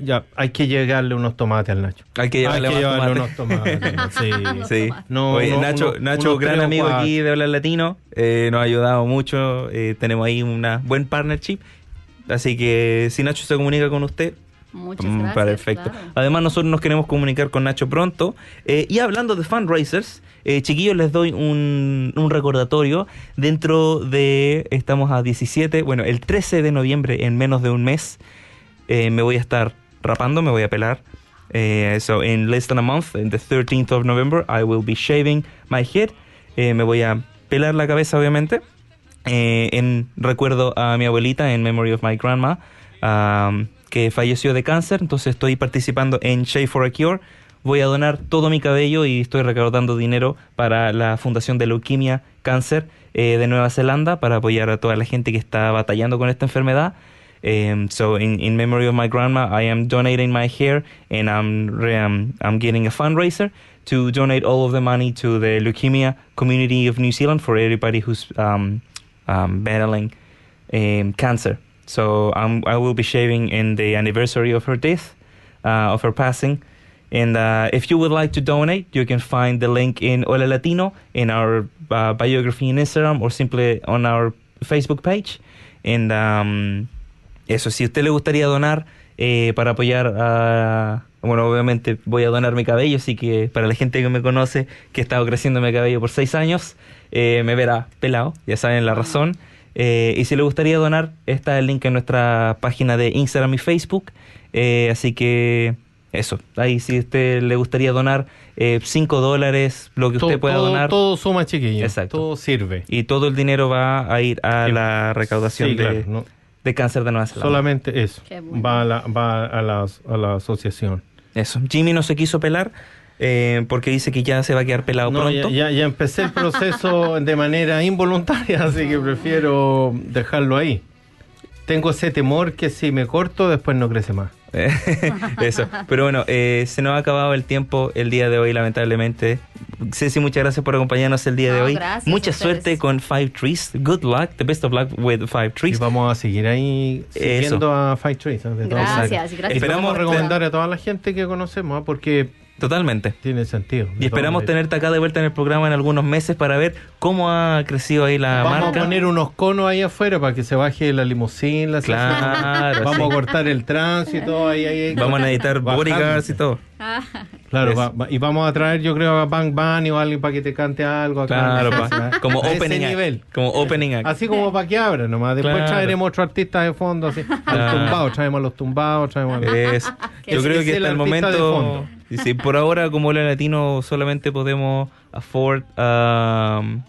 [SPEAKER 2] ya, hay que llegarle unos tomates al Nacho.
[SPEAKER 1] Hay que llevarle
[SPEAKER 2] hay que
[SPEAKER 1] más
[SPEAKER 2] llevarle
[SPEAKER 1] tomate.
[SPEAKER 2] unos tomates. sí.
[SPEAKER 1] Sí.
[SPEAKER 2] No,
[SPEAKER 1] Oye, Nacho,
[SPEAKER 2] uno-
[SPEAKER 1] Nacho gran amigo
[SPEAKER 2] cuatro.
[SPEAKER 1] aquí de Hablar Latino, eh, nos ha ayudado mucho. eh, tenemos ahí una buen partnership. Así que si Nacho se comunica con usted,
[SPEAKER 3] Muchas
[SPEAKER 1] Mm,
[SPEAKER 3] gracias.
[SPEAKER 1] Perfecto.
[SPEAKER 3] claro.
[SPEAKER 1] Además, nosotros nos queremos comunicar con Nacho pronto. Eh, y hablando de fundraisers, eh, chiquillos, les doy un, un recordatorio. Dentro de, estamos a 17, bueno, el 13 de noviembre, en menos de un mes, eh, me voy a estar rapando, me voy a pelar. Eh, so, in less than a month, in the 13th of November, I will be shaving my head. Eh, me voy a pelar la cabeza, obviamente. Eh, en recuerdo a mi abuelita, en memory of my grandma, um, que falleció de cáncer. Entonces estoy participando en Shave for a Cure. Voy a donar todo mi cabello y estoy recaudando dinero para la Fundación de Leuquimia Cáncer eh, de Nueva Zelanda para apoyar a toda la gente que está batallando con esta enfermedad. Um, so in, in memory of my grandma, I am donating my hair and I'm um, I'm getting a fundraiser to donate all of the money to the leukemia community of New Zealand for everybody who's um, um, battling um, cancer. So I will be shaving in the anniversary of her death, uh, of her passing. And uh, if you would like to donate, you can find the link in Hola Latino in our uh, biography in Instagram or simply on our Facebook page. And um, eso, si a usted le gustaría donar eh, para apoyar a... Bueno, obviamente voy a donar mi cabello, así que para la gente que me conoce, que he estado creciendo mi cabello por seis años, eh, me verá pelado, ya saben la razón. Eh, y si le gustaría donar, está el link en nuestra página de Instagram y Facebook. Eh, así que eso, ahí si a usted le gustaría donar 5 dólares, lo que
[SPEAKER 2] todo,
[SPEAKER 1] usted pueda
[SPEAKER 2] todo-
[SPEAKER 1] donar.
[SPEAKER 2] todo suma, chiquillos.
[SPEAKER 1] Exacto.
[SPEAKER 2] Todo sirve.
[SPEAKER 1] Y todo el dinero va a ir a
[SPEAKER 2] Sí.
[SPEAKER 1] la recaudación
[SPEAKER 2] Sí,
[SPEAKER 1] de,
[SPEAKER 2] claro, no.
[SPEAKER 1] De cáncer de Nueva Zelanda.
[SPEAKER 2] Solamente eso.
[SPEAKER 3] Bueno.
[SPEAKER 2] Va, a la, va a, la, a la asociación.
[SPEAKER 1] Eso. Jimmy no se quiso pelar eh, porque dice que ya se va a quedar pelado
[SPEAKER 2] No, ya,
[SPEAKER 1] pronto.
[SPEAKER 2] ya, ya empecé el proceso de manera involuntaria, así que prefiero dejarlo ahí. Tengo ese temor que si me corto, después no crece más.
[SPEAKER 1] Eso. Pero bueno, eh, se nos ha acabado el tiempo el día de hoy, lamentablemente. Ceci, muchas gracias por acompañarnos el día de hoy.
[SPEAKER 3] gracias
[SPEAKER 1] Mucha suerte con Five Trees. Good luck. The best of luck with Five
[SPEAKER 2] Y
[SPEAKER 1] Trees.
[SPEAKER 2] vamos a seguir ahí siguiendo a Fight Trees. ¿eh? de
[SPEAKER 3] Gracias, gracias.
[SPEAKER 2] Y
[SPEAKER 1] Esperamos
[SPEAKER 2] recomendar a toda la gente que conocemos, ¿ah? porque
[SPEAKER 1] Totalmente.
[SPEAKER 2] tiene sentido.
[SPEAKER 1] Y esperamos tenerte acá de vuelta en el programa en algunos meses para ver cómo ha crecido ahí la
[SPEAKER 2] Vamos
[SPEAKER 1] marca.
[SPEAKER 2] a poner unos conos ahí afuera para que se baje la limusina. la
[SPEAKER 1] Claro,
[SPEAKER 2] Vamos a cortar el tránsito ahí, ahí, ahí.
[SPEAKER 1] Vamos a necesitar bodyguards y todo.
[SPEAKER 2] Claro, va- va- y vamos a traer, yo creo, a Bang Bunny o alguien para que te cante algo acá.
[SPEAKER 1] Claro, pa- como opening act.
[SPEAKER 2] nivel.
[SPEAKER 1] Como opening act.
[SPEAKER 2] Así como para que abra nomás. Después
[SPEAKER 1] Claro.
[SPEAKER 2] traeremos otro artista de fondo, así.
[SPEAKER 1] Claro.
[SPEAKER 2] los tumbados, traemos los tumbados, traemos.
[SPEAKER 1] Yo creo
[SPEAKER 2] es
[SPEAKER 1] que hasta el momento, sí, por ahora como Hola Latino solamente podemos afford um,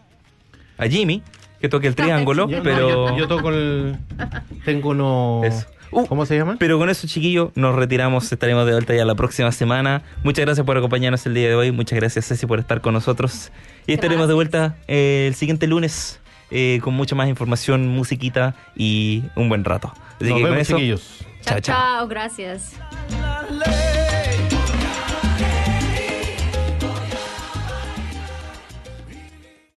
[SPEAKER 1] a Jimmy que toque el triángulo,
[SPEAKER 2] Yo, no,
[SPEAKER 1] pero
[SPEAKER 2] yo, yo toco el... Tengo unos...
[SPEAKER 1] Eso. Uh,
[SPEAKER 2] ¿Cómo se llaman?
[SPEAKER 1] pero con eso chiquillos nos retiramos, estaremos de vuelta ya la próxima semana. Muchas gracias por acompañarnos el día de hoy, muchas gracias Ceci por estar con nosotros y estaremos de vuelta eh, el siguiente lunes eh, con mucha más información, musiquita y un buen rato. Así
[SPEAKER 2] Nos
[SPEAKER 1] que con
[SPEAKER 2] vemos,
[SPEAKER 1] eso,
[SPEAKER 2] chiquillos.
[SPEAKER 1] chao,
[SPEAKER 3] Chao,
[SPEAKER 1] chao.
[SPEAKER 3] gracias.